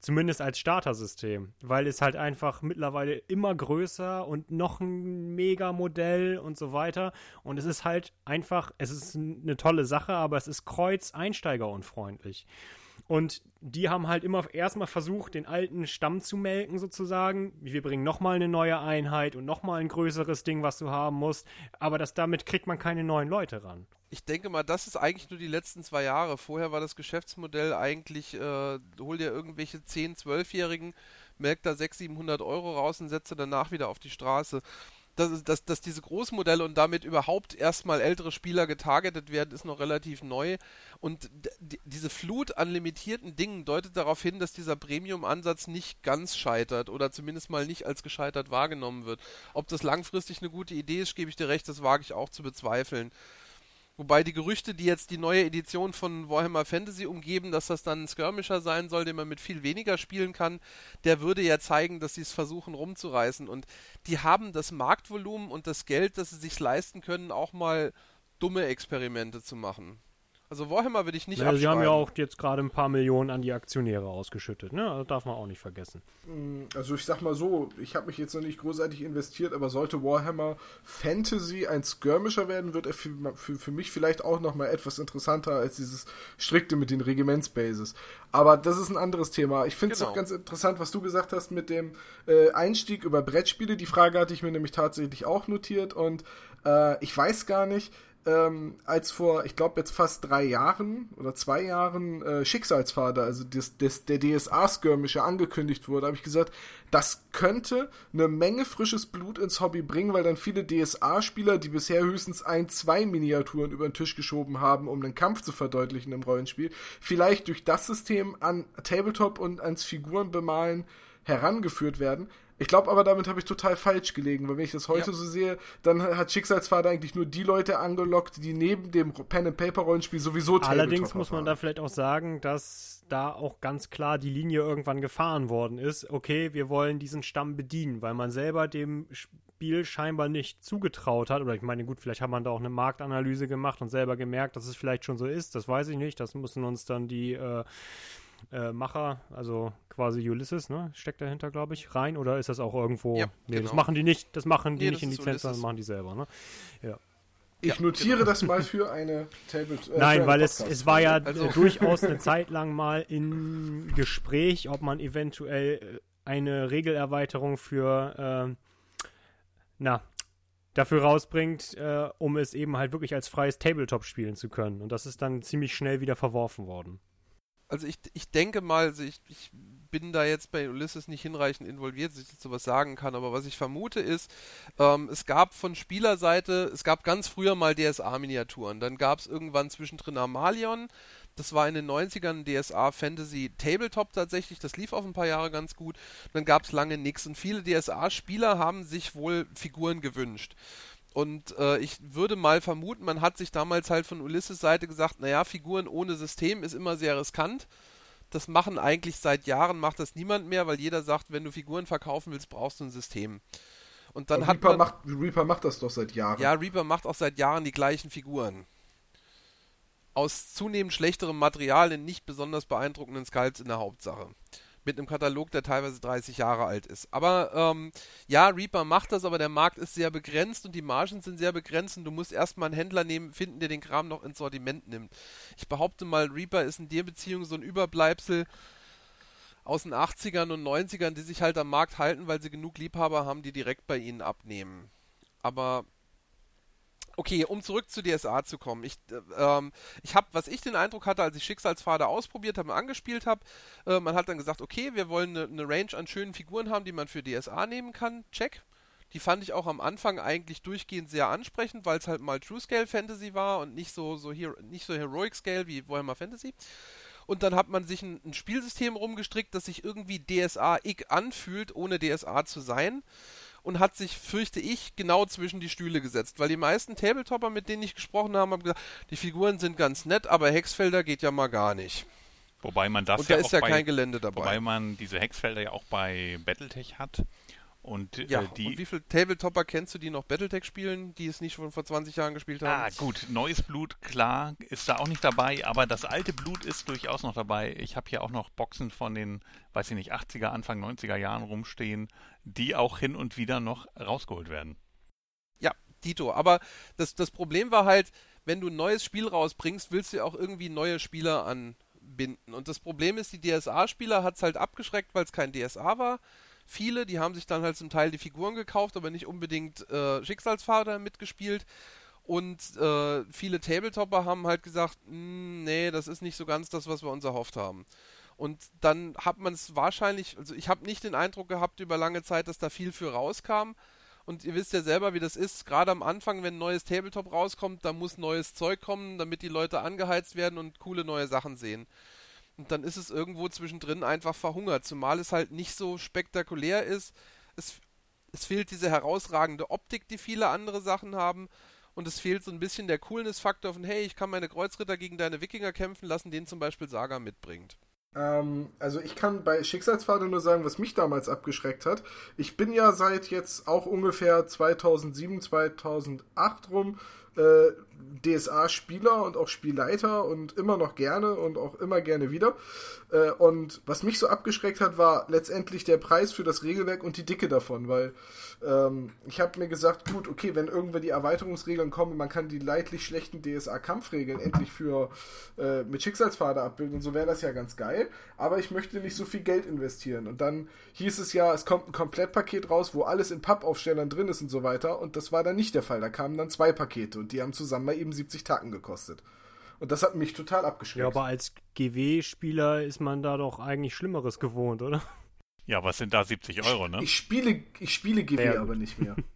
Zumindest als Startersystem, weil es halt einfach mittlerweile immer größer und noch ein Mega-Modell und so weiter. Und es ist halt einfach, es ist eine tolle Sache, aber es ist kreuz einsteigerunfreundlich. Und die haben halt immer erstmal versucht, den alten Stamm zu melken, sozusagen. Wir bringen nochmal eine neue Einheit und nochmal ein größeres Ding, was du haben musst. Aber das, damit kriegt man keine neuen Leute ran. Ich denke mal, das ist eigentlich nur die letzten zwei Jahre. Vorher war das Geschäftsmodell eigentlich, äh, hol dir irgendwelche 10-, 12-Jährigen, melkt da 600, 700 Euro raus und setze danach wieder auf die Straße. Dass, dass, dass diese Großmodelle und damit überhaupt erstmal ältere Spieler getargetet werden, ist noch relativ neu. Und diese Flut an limitierten Dingen deutet darauf hin, dass dieser Premium-Ansatz nicht ganz scheitert oder zumindest mal nicht als gescheitert wahrgenommen wird. Ob das langfristig eine gute Idee ist, gebe ich dir recht, das wage ich auch zu bezweifeln. Wobei die Gerüchte, die jetzt die neue Edition von Warhammer Fantasy umgeben, dass das dann ein Skirmisher sein soll, den man mit viel weniger spielen kann, der würde ja zeigen, dass sie es versuchen rumzureißen. Und die haben das Marktvolumen und das Geld, dass sie sich leisten können, auch mal dumme Experimente zu machen. Also Warhammer würde ich nicht Naja, sie haben ja auch jetzt gerade ein paar Millionen an die Aktionäre ausgeschüttet, ne? Das darf man auch nicht vergessen. Also ich sag mal so, ich habe mich jetzt noch nicht großartig investiert, aber sollte Warhammer Fantasy ein Skirmisher werden, wird er für, für, für mich vielleicht auch noch mal etwas interessanter als dieses strikte mit den Regimentsbases. Aber das ist ein anderes Thema. Ich finde es Genau. auch ganz interessant, was du gesagt hast mit dem äh, Einstieg über Brettspiele. Die Frage hatte ich mir nämlich tatsächlich auch notiert und äh, ich weiß gar nicht, ähm, als vor, ich glaube jetzt fast drei Jahren oder zwei Jahren äh, Schicksalsvater, also das, das, der DSA-Skirmische angekündigt wurde, habe ich gesagt, das könnte eine Menge frisches Blut ins Hobby bringen, weil dann viele DSA-Spieler, die bisher höchstens ein, zwei Miniaturen über den Tisch geschoben haben, um den Kampf zu verdeutlichen im Rollenspiel, vielleicht durch das System an Tabletop und ans Figurenbemalen herangeführt werden. Ich glaube aber, damit habe ich total falsch gelegen, weil wenn ich das heute ja. so sehe, dann hat Schicksalsvater eigentlich nur die Leute angelockt, die neben dem Pen-and-Paper-Rollenspiel sowieso Allerdings muss man da vielleicht auch sagen, dass da auch ganz klar die Linie irgendwann gefahren worden ist. Okay, wir wollen diesen Stamm bedienen, weil man selber dem Spiel scheinbar nicht zugetraut hat. Oder ich meine, gut, vielleicht hat man da auch eine Marktanalyse gemacht und selber gemerkt, dass es vielleicht schon so ist. Das weiß ich nicht. Das müssen uns dann die äh, äh, Macher, also quasi Ulysses, ne, steckt dahinter, glaube ich, rein oder ist das auch irgendwo? Ja, nee, genau. das machen die nicht, das machen die nee, nicht in Lizenz, sondern machen die selber, ne? Ja. Ich notiere genau. das mal für eine Table. Äh, Nein, weil es, es war ja also. durchaus eine Zeit lang mal im Gespräch, ob man eventuell äh, eine Regelerweiterung für, äh, na, dafür rausbringt, äh, um es eben halt wirklich als freies Tabletop spielen zu können. Und das ist dann ziemlich schnell wieder verworfen worden also ich, ich denke mal, also ich, ich bin da jetzt bei Ulysses nicht hinreichend involviert, dass ich dazu was sagen kann, aber was ich vermute ist, ähm, es gab von Spielerseite, es gab ganz früher mal DSA-Miniaturen, dann gab es irgendwann zwischendrin Amalion, das war in den 90ern DSA Fantasy Tabletop tatsächlich, das lief auch ein paar Jahre ganz gut, dann gab es lange nichts und viele DSA-Spieler haben sich wohl Figuren gewünscht. Und äh, ich würde mal vermuten, man hat sich damals halt von Ulysses Seite gesagt, naja, Figuren ohne System ist immer sehr riskant. Das machen eigentlich seit Jahren, macht das niemand mehr, weil jeder sagt, wenn du Figuren verkaufen willst, brauchst du ein System. Und dann hat Reaper, man, macht, Reaper macht das doch seit Jahren. Ja, Reaper macht auch seit Jahren die gleichen Figuren. Aus zunehmend schlechterem Material in nicht besonders beeindruckenden Skulls in der Hauptsache mit einem Katalog, der teilweise 30 Jahre alt ist. Aber ähm, ja, Reaper macht das, aber der Markt ist sehr begrenzt und die Margen sind sehr begrenzt und du musst erstmal einen Händler nehmen, finden, der den Kram noch ins Sortiment nimmt. Ich behaupte mal, Reaper ist in der Beziehung so ein Überbleibsel aus den 80ern und 90ern, die sich halt am Markt halten, weil sie genug Liebhaber haben, die direkt bei ihnen abnehmen. Aber Okay, um zurück zu DSA zu kommen. Ich, äh, ähm, ich habe, was ich den Eindruck hatte, als ich Schicksalspfade ausprobiert habe und angespielt habe, äh, man hat dann gesagt, okay, wir wollen eine ne Range an schönen Figuren haben, die man für DSA nehmen kann. Check. Die fand ich auch am Anfang eigentlich durchgehend sehr ansprechend, weil es halt mal True Scale Fantasy war und nicht so, so, Hero nicht so Heroic Scale wie Warhammer Fantasy. Und dann hat man sich ein, ein Spielsystem rumgestrickt, das sich irgendwie DSA-ig anfühlt, ohne DSA zu sein und hat sich, fürchte ich, genau zwischen die Stühle gesetzt. Weil die meisten Tabletopper, mit denen ich gesprochen habe, haben gesagt, die Figuren sind ganz nett, aber Hexfelder geht ja mal gar nicht. Wobei man das und da ja ist ja bei, kein Gelände dabei. Wobei man diese Hexfelder ja auch bei Battletech hat. Und, äh, ja, äh, die, und wie viele Tabletopper kennst du, die noch Battletech spielen, die es nicht schon vor 20 Jahren gespielt haben? Ah, gut. Neues Blut, klar, ist da auch nicht dabei, aber das alte Blut ist durchaus noch dabei. Ich habe hier auch noch Boxen von den, weiß ich nicht, 80er, Anfang 90er Jahren rumstehen, die auch hin und wieder noch rausgeholt werden. Ja, Dito. Aber das, das Problem war halt, wenn du ein neues Spiel rausbringst, willst du auch irgendwie neue Spieler anbinden. Und das Problem ist, die DSA-Spieler hat es halt abgeschreckt, weil es kein DSA war viele, die haben sich dann halt zum Teil die Figuren gekauft, aber nicht unbedingt äh, Schicksalsfahrer mitgespielt. Und äh, viele Tabletopper haben halt gesagt, hm, nee, das ist nicht so ganz das, was wir uns erhofft haben. Und dann hat man es wahrscheinlich, also ich habe nicht den Eindruck gehabt über lange Zeit, dass da viel für rauskam. Und ihr wisst ja selber, wie das ist. Gerade am Anfang, wenn ein neues Tabletop rauskommt, da muss neues Zeug kommen, damit die Leute angeheizt werden und coole neue Sachen sehen. Und dann ist es irgendwo zwischendrin einfach verhungert, zumal es halt nicht so spektakulär ist. Es, es fehlt diese herausragende Optik, die viele andere Sachen haben. Und es fehlt so ein bisschen der Coolness-Faktor von, hey, ich kann meine Kreuzritter gegen deine Wikinger kämpfen lassen, den zum Beispiel Saga mitbringt. Ähm, also ich kann bei Schicksalspfade nur sagen, was mich damals abgeschreckt hat. Ich bin ja seit jetzt auch ungefähr 2007, 2008 rum äh, DSA-Spieler und auch Spielleiter und immer noch gerne und auch immer gerne wieder. Äh, und was mich so abgeschreckt hat, war letztendlich der Preis für das Regelwerk und die Dicke davon, weil ähm, ich habe mir gesagt, gut, okay, wenn irgendwann die Erweiterungsregeln kommen, man kann die leidlich schlechten DSA-Kampfregeln endlich für äh, mit Schicksalspfade abbilden, so wäre das ja ganz geil. Aber ich möchte nicht so viel Geld investieren. Und dann hieß es ja, es kommt ein Komplettpaket raus, wo alles in Pappaufstellern drin ist und so weiter. Und das war dann nicht der Fall. Da kamen dann zwei Pakete und die haben zusammen mal eben 70 Tacken gekostet. Und das hat mich total abgeschreckt. Ja, aber als GW-Spieler ist man da doch eigentlich Schlimmeres gewohnt, oder? Ja, was sind da 70 Euro, ne? Ich spiele, ich spiele GW Ja, aber nicht mehr. *laughs*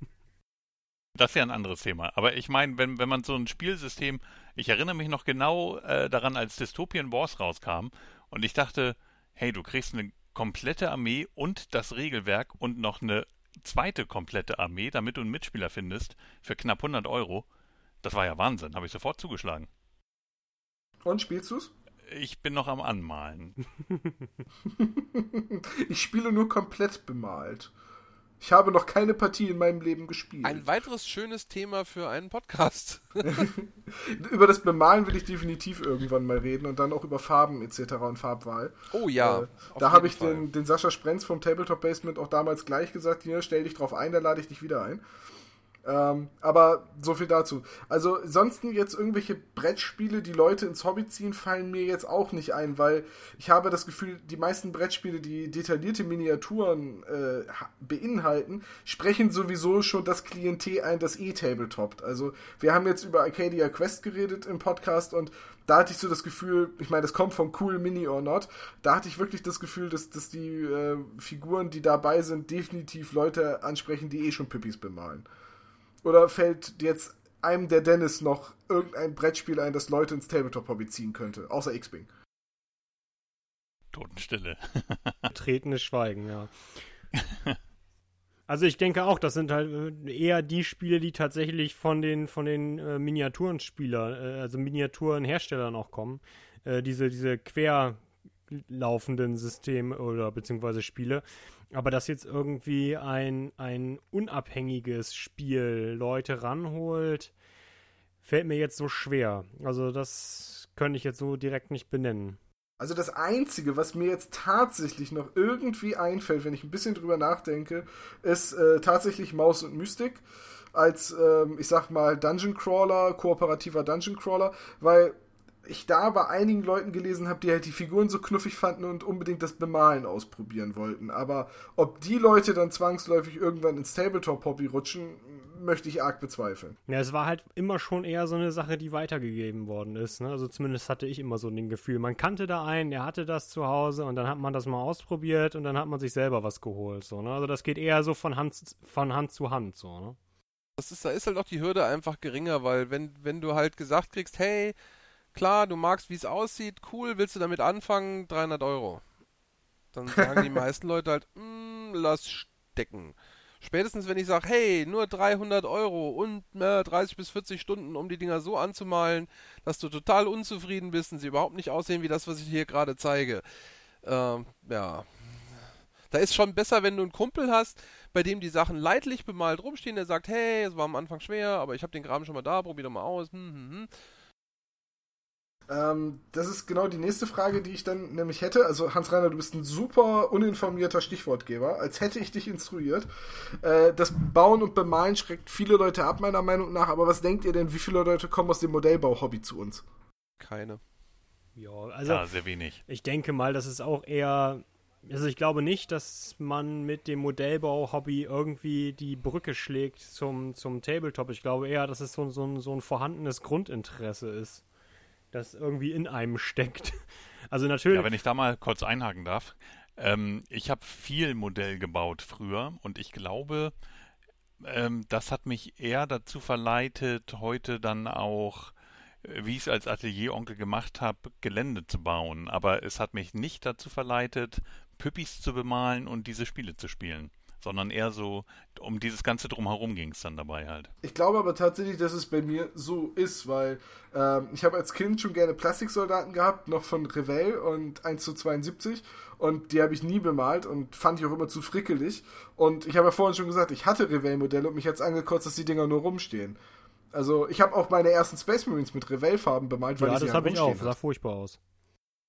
Das ist ja ein anderes Thema. Aber ich meine, wenn, wenn man so ein Spielsystem, ich erinnere mich noch genau äh, daran, als Dystopian Wars rauskam und ich dachte, hey, du kriegst eine komplette Armee und das Regelwerk und noch eine zweite komplette Armee, damit du einen Mitspieler findest, für knapp 100 Euro. Das war ja Wahnsinn, habe ich sofort zugeschlagen. Und spielst du's? Ich bin noch am Anmalen. *laughs* ich spiele nur komplett bemalt. Ich habe noch keine Partie in meinem Leben gespielt. Ein weiteres schönes Thema für einen Podcast. *laughs* über das Bemalen will ich definitiv irgendwann mal reden und dann auch über Farben etc. und Farbwahl. Oh ja. Äh, da habe ich Fall. den, den Sascha Sprenz vom Tabletop Basement auch damals gleich gesagt, hier, stell dich drauf ein, da lade ich dich wieder ein. Ähm, aber so viel dazu. Also, ansonsten jetzt irgendwelche Brettspiele, die Leute ins Hobby ziehen, fallen mir jetzt auch nicht ein, weil ich habe das Gefühl, die meisten Brettspiele, die detaillierte Miniaturen äh, ha- beinhalten, sprechen sowieso schon das Klientel ein, das eh Tabletoppt. Also, wir haben jetzt über Arcadia Quest geredet im Podcast und da hatte ich so das Gefühl, ich meine, das kommt von Cool Mini or Not, da hatte ich wirklich das Gefühl, dass, dass die äh, Figuren, die dabei sind, definitiv Leute ansprechen, die eh schon Pippis bemalen. Oder fällt jetzt einem der Dennis noch irgendein Brettspiel ein, das Leute ins Tabletop-Hobby ziehen könnte? Außer X-Wing. Totenstille. *laughs* Betretenes Schweigen, ja. *laughs* Also ich denke auch, das sind halt äh, eher die Spiele, die tatsächlich von den von den äh, Miniaturenspielern, äh, also Miniaturenherstellern auch kommen. Äh, diese diese querlaufenden Systeme oder beziehungsweise Spiele. Aber dass jetzt irgendwie ein ein unabhängiges Spiel Leute ranholt, fällt mir jetzt so schwer. Also das könnte ich jetzt so direkt nicht benennen. Also das Einzige, was mir jetzt tatsächlich noch irgendwie einfällt, wenn ich ein bisschen drüber nachdenke, ist äh, tatsächlich Maus und Mystik als, ähm, ich sag mal, Dungeon Crawler, kooperativer Dungeon Crawler, weil ich da bei einigen Leuten gelesen habe, die halt die Figuren so knuffig fanden und unbedingt das Bemalen ausprobieren wollten. Aber ob die Leute dann zwangsläufig irgendwann ins Tabletop-Hobby rutschen, möchte ich arg bezweifeln. Ja, es war halt immer schon eher so eine Sache, die weitergegeben worden ist. Ne? Also zumindest hatte ich immer so ein Gefühl. Man kannte da einen, der hatte das zu Hause und dann hat man das mal ausprobiert und dann hat man sich selber was geholt. So, ne? Also das geht eher so von Hand, von Hand zu Hand. So, ne? Das ist, da ist halt auch die Hürde einfach geringer, weil wenn, wenn du halt gesagt kriegst, hey, klar, du magst, wie es aussieht, cool, willst du damit anfangen, 300 Euro. Dann sagen die *laughs* meisten Leute halt, "Mm, lass stecken. Spätestens wenn ich sage, hey, nur 300 Euro und äh, 30 bis 40 Stunden, um die Dinger so anzumalen, dass du total unzufrieden bist und sie überhaupt nicht aussehen wie das, was ich hier gerade zeige. Ähm, ja. Da ist schon besser, wenn du einen Kumpel hast, bei dem die Sachen leidlich bemalt rumstehen, der sagt, hey, es war am Anfang schwer, aber ich habe den Kram schon mal da, probier doch mal aus. Hm, hm, hm. Ähm, das ist genau die nächste Frage, die ich dann nämlich hätte. Also Hans-Reiner, du bist ein super uninformierter Stichwortgeber, als hätte ich dich instruiert. Äh, das Bauen und Bemalen schreckt viele Leute ab, meiner Meinung nach. Aber was denkt ihr denn, wie viele Leute kommen aus dem Modellbau-Hobby zu uns? Keine. Ja, also ja, sehr wenig. ich denke mal, das ist auch eher. Also ich glaube nicht, dass man mit dem Modellbau-Hobby irgendwie die Brücke schlägt zum, zum Tabletop. Ich glaube eher, dass es so, so, ein, so ein vorhandenes Grundinteresse ist, das irgendwie in einem steckt. *laughs* Also natürlich. Ja, wenn ich da mal kurz einhaken darf. Ähm, ich habe viel Modell gebaut früher und ich glaube, ähm, das hat mich eher dazu verleitet, heute dann auch, äh, wie ich es als Atelieronkel gemacht habe, Gelände zu bauen. Aber es hat mich nicht dazu verleitet, Püppis zu bemalen und diese Spiele zu spielen. Sondern eher so, um dieses Ganze drumherum ging es dann dabei halt. Ich glaube aber tatsächlich, dass es bei mir so ist, weil ähm, ich habe als Kind schon gerne Plastiksoldaten gehabt, noch von Revell und 1 zu 72 und die habe ich nie bemalt und fand ich auch immer zu frickelig. Und ich habe ja vorhin schon gesagt, ich hatte Revell-Modelle und mich jetzt angekotzt, dass die Dinger nur rumstehen. Also ich habe auch meine ersten Space Marines mit Revell-Farben bemalt, weil ja, ich sie das habe ich auch. Sah furchtbar aus.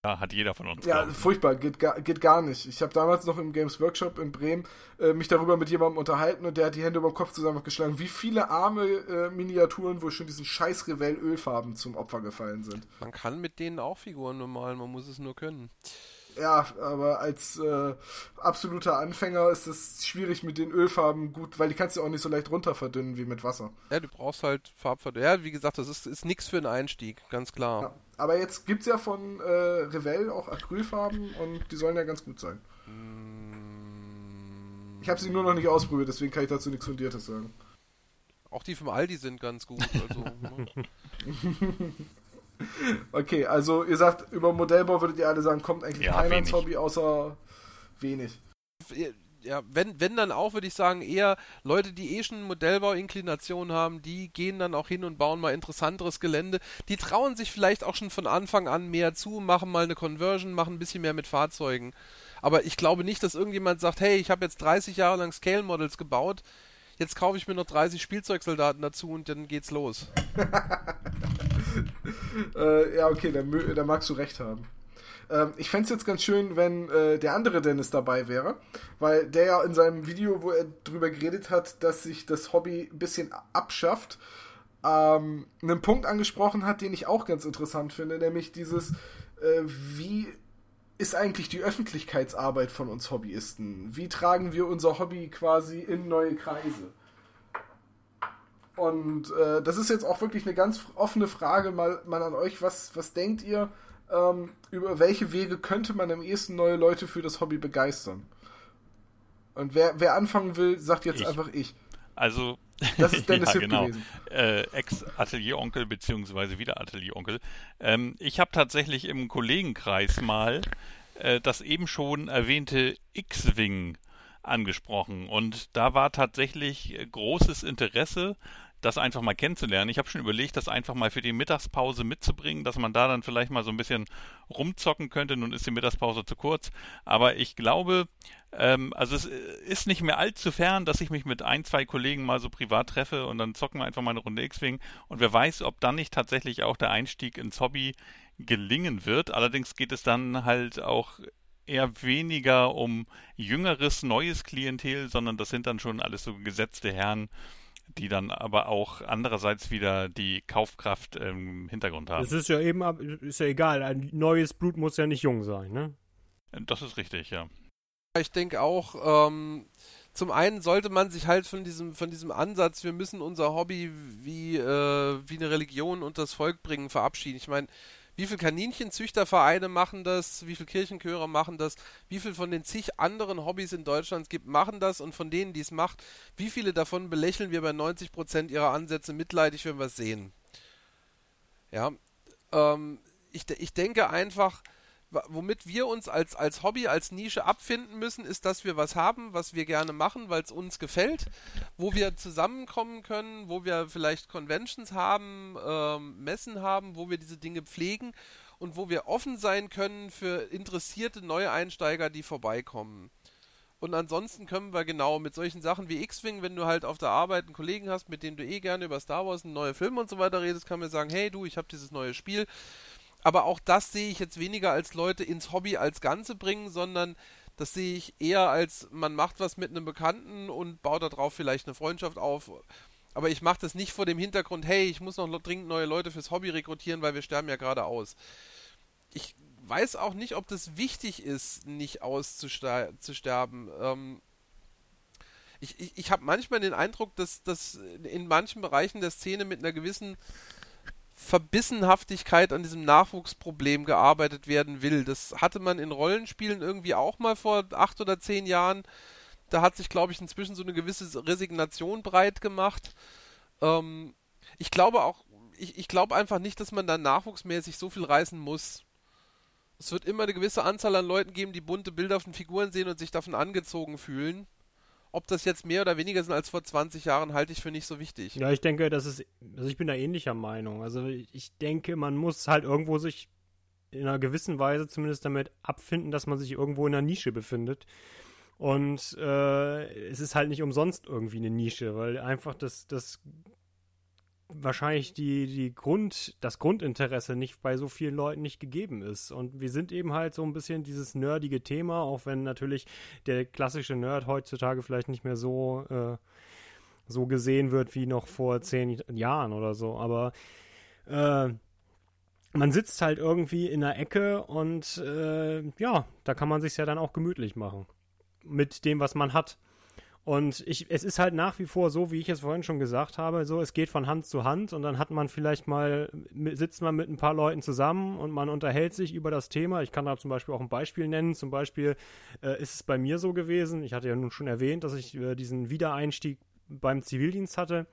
Ja, hat jeder von uns. Ja, furchtbar, geht gar, geht gar nicht. Ich habe damals noch im Games Workshop in Bremen äh, mich darüber mit jemandem unterhalten und der hat die Hände über den Kopf zusammengeschlagen, wie viele arme äh, Miniaturen wohl schon diesen scheiß Revell Ölfarben zum Opfer gefallen sind. Man kann mit denen auch Figuren bemalen, man muss es nur können. Ja, aber als äh, absoluter Anfänger ist es schwierig mit den Ölfarben gut, weil die kannst du auch nicht so leicht runter verdünnen wie mit Wasser. Ja, du brauchst halt Farbverdünner. Ja, wie gesagt, das ist, ist nichts für einen Einstieg, ganz klar. Ja, aber jetzt gibt es ja von äh, Revell auch Acrylfarben und die sollen ja ganz gut sein. Mm. Ich habe sie nur noch nicht ausprobiert, deswegen kann ich dazu nichts Fundiertes sagen. Auch die vom Aldi sind ganz gut. Also, *laughs* ne? Okay, also ihr sagt, über Modellbau würdet ihr alle sagen, kommt eigentlich Ja, ins Hobby, außer wenig. Ja, wenn, wenn dann auch, würde ich sagen, eher Leute, die eh schon Modellbau-Inklination haben, die gehen dann auch hin und bauen mal interessanteres Gelände. Die trauen sich vielleicht auch schon von Anfang an mehr zu, machen mal eine Conversion, machen ein bisschen mehr mit Fahrzeugen. Aber ich glaube nicht, dass irgendjemand sagt, hey, ich habe jetzt 30 Jahre lang Scale Models gebaut, jetzt kaufe ich mir noch 30 Spielzeugsoldaten dazu und dann geht's los. *laughs* Äh, ja, okay, da, mö- da magst du recht haben. Ähm, ich fände es jetzt ganz schön, wenn äh, der andere Dennis dabei wäre, weil der ja in seinem Video, wo er drüber geredet hat, dass sich das Hobby ein bisschen abschafft, ähm, einen Punkt angesprochen hat, den ich auch ganz interessant finde, nämlich dieses, äh, wie ist eigentlich die Öffentlichkeitsarbeit von uns Hobbyisten? Wie tragen wir unser Hobby quasi in neue Kreise? Und äh, das ist jetzt auch wirklich eine ganz offene Frage mal, mal an euch. Was, was denkt ihr, ähm, über welche Wege könnte man am ehesten neue Leute für das Hobby begeistern? Und wer, wer anfangen will, sagt jetzt Ich. einfach ich. Also, *laughs* Das ist *laughs* Dennis ja, genau. Äh, Ex-Atelieronkel beziehungsweise wieder Atelieronkel. Ähm, ich habe tatsächlich im Kollegenkreis mal äh, das eben schon erwähnte X-Wing angesprochen und da war tatsächlich äh, großes Interesse, das einfach mal kennenzulernen. Ich habe schon überlegt, das einfach mal für die Mittagspause mitzubringen, dass man da dann vielleicht mal so ein bisschen rumzocken könnte. Nun ist die Mittagspause zu kurz, aber ich glaube, ähm, also es äh, ist nicht mehr allzu fern, dass ich mich mit ein, zwei Kollegen mal so privat treffe und dann zocken wir einfach mal eine Runde X-Wing und wer weiß, ob dann nicht tatsächlich auch der Einstieg ins Hobby gelingen wird. Allerdings geht es dann halt auch eher weniger um jüngeres, neues Klientel, sondern das sind dann schon alles so gesetzte Herren, die dann aber auch andererseits wieder die Kaufkraft im Hintergrund haben. Es ist ja eben, ab- ist ja egal, ein neues Blut muss ja nicht jung sein, ne? Das ist richtig, ja. Ich denke auch, ähm, zum einen sollte man sich halt von diesem, von diesem Ansatz, wir müssen unser Hobby wie, äh, wie eine Religion und das Volk bringen, verabschieden. Ich meine, wie viele Kaninchenzüchtervereine machen das, wie viele Kirchenchöre machen das, wie viele von den zig anderen Hobbys in Deutschland gibt, machen das? Und von denen, die es macht, wie viele davon belächeln wir bei 90% ihrer Ansätze mitleidig, wenn wir es sehen. Ja, ähm, ich, ich denke einfach, womit wir uns als, als Hobby, als Nische abfinden müssen, ist, dass wir was haben, was wir gerne machen, weil es uns gefällt, wo wir zusammenkommen können, wo wir vielleicht Conventions haben, ähm, Messen haben, wo wir diese Dinge pflegen und wo wir offen sein können für interessierte neue Einsteiger, die vorbeikommen. Und ansonsten können wir genau mit solchen Sachen wie X-Wing, wenn du halt auf der Arbeit einen Kollegen hast, mit dem du eh gerne über Star Wars, einen neuen Film und so weiter redest, kann man sagen, hey du, ich habe dieses neue Spiel. Aber auch das sehe ich jetzt weniger als Leute ins Hobby als Ganze bringen, sondern das sehe ich eher als, man macht was mit einem Bekannten und baut darauf vielleicht eine Freundschaft auf. Aber ich mache das nicht vor dem Hintergrund, hey, ich muss noch dringend neue Leute fürs Hobby rekrutieren, weil wir sterben ja gerade aus. Ich weiß auch nicht, ob das wichtig ist, nicht auszusterben. Ähm, ich ich, ich habe manchmal den Eindruck, dass, dass in manchen Bereichen der Szene mit einer gewissen Verbissenhaftigkeit an diesem Nachwuchsproblem gearbeitet werden will. Das hatte man in Rollenspielen irgendwie auch mal vor acht oder zehn Jahren. Da hat sich, glaube ich, inzwischen so eine gewisse Resignation breit gemacht. Ähm, ich glaube auch, ich, ich glaube einfach nicht, dass man da nachwuchsmäßig so viel reißen muss. Es wird immer eine gewisse Anzahl an Leuten geben, die bunte Bilder den Figuren sehen und sich davon angezogen fühlen. Ob das jetzt mehr oder weniger sind als vor 20 Jahren, halte ich für nicht so wichtig. Ja, ich denke, das ist, also ich bin da ähnlicher Meinung. Also ich denke, man muss halt irgendwo sich in einer gewissen Weise zumindest damit abfinden, dass man sich irgendwo in einer Nische befindet. Und äh, es ist halt nicht umsonst irgendwie eine Nische, weil einfach das, das wahrscheinlich die, die Grund, das Grundinteresse nicht bei so vielen Leuten nicht gegeben ist. Und wir sind eben halt so ein bisschen dieses nerdige Thema, auch wenn natürlich der klassische Nerd heutzutage vielleicht nicht mehr so, äh, so gesehen wird wie noch vor zehn Jahren oder so. Aber äh, man sitzt halt irgendwie in der Ecke und äh, ja, da kann man sich ja dann auch gemütlich machen. Mit dem, was man hat. Und ich, es ist halt nach wie vor so, wie ich es vorhin schon gesagt habe, so, es geht von Hand zu Hand und dann hat man vielleicht mal, sitzt man mit ein paar Leuten zusammen und man unterhält sich über das Thema. Ich kann da zum Beispiel auch ein Beispiel nennen. Zum Beispiel äh, ist es bei mir so gewesen, ich hatte ja nun schon erwähnt, dass ich äh, diesen Wiedereinstieg beim Zivildienst hatte.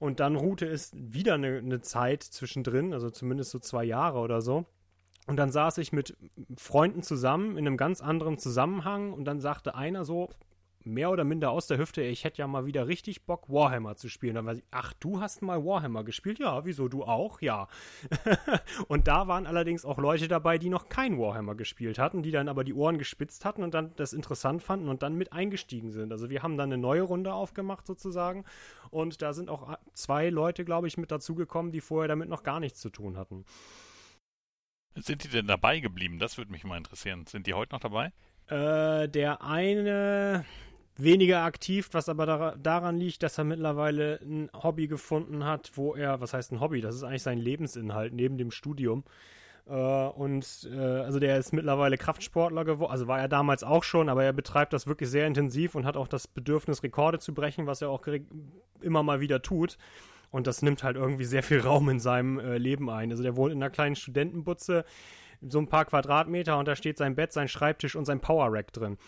Und dann ruhte es wieder eine, eine Zeit zwischendrin, also zumindest so zwei Jahre oder so. Und dann saß ich mit Freunden zusammen in einem ganz anderen Zusammenhang und dann sagte einer so, mehr oder minder aus der Hüfte, ich hätte ja mal wieder richtig Bock, Warhammer zu spielen. Dann war ich, ach, du hast mal Warhammer gespielt? Ja, wieso, du auch? Ja. *laughs* und da waren allerdings auch Leute dabei, die noch kein Warhammer gespielt hatten, die dann aber die Ohren gespitzt hatten und dann das interessant fanden und dann mit eingestiegen sind. Also wir haben dann eine neue Runde aufgemacht sozusagen und da sind auch zwei Leute, glaube ich, mit dazugekommen, die vorher damit noch gar nichts zu tun hatten. Sind die denn dabei geblieben? Das würde mich mal interessieren. Sind die heute noch dabei? Äh, der eine, weniger aktiv, was aber dar daran liegt, dass er mittlerweile ein Hobby gefunden hat, wo er, was heißt ein Hobby? Das ist eigentlich sein Lebensinhalt neben dem Studium. Äh, und äh, also der ist mittlerweile Kraftsportler geworden, also war er damals auch schon, aber er betreibt das wirklich sehr intensiv und hat auch das Bedürfnis, Rekorde zu brechen, was er auch immer mal wieder tut. Und das nimmt halt irgendwie sehr viel Raum in seinem äh, Leben ein. Also der wohnt in einer kleinen Studentenbutze, so ein paar Quadratmeter und da steht sein Bett, sein Schreibtisch und sein Power Rack drin.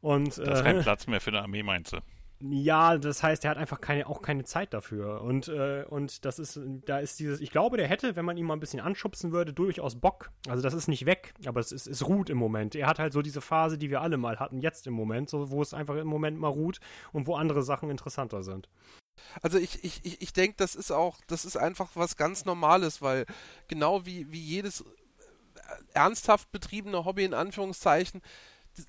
Und, das ist kein äh, Platz mehr für eine Armee, meinst du? Ja, das heißt, er hat einfach keine, auch keine Zeit dafür. Und, äh, und das ist, da ist dieses, ich glaube, der hätte, wenn man ihn mal ein bisschen anschubsen würde, durchaus Bock. Also das ist nicht weg, aber es, ist, es ruht im Moment. Er hat halt so diese Phase, die wir alle mal hatten, jetzt im Moment, so, wo es einfach im Moment mal ruht und wo andere Sachen interessanter sind. Also ich, ich, ich, ich denke, das ist auch, das ist einfach was ganz Normales, weil genau wie, wie jedes ernsthaft betriebene Hobby in Anführungszeichen,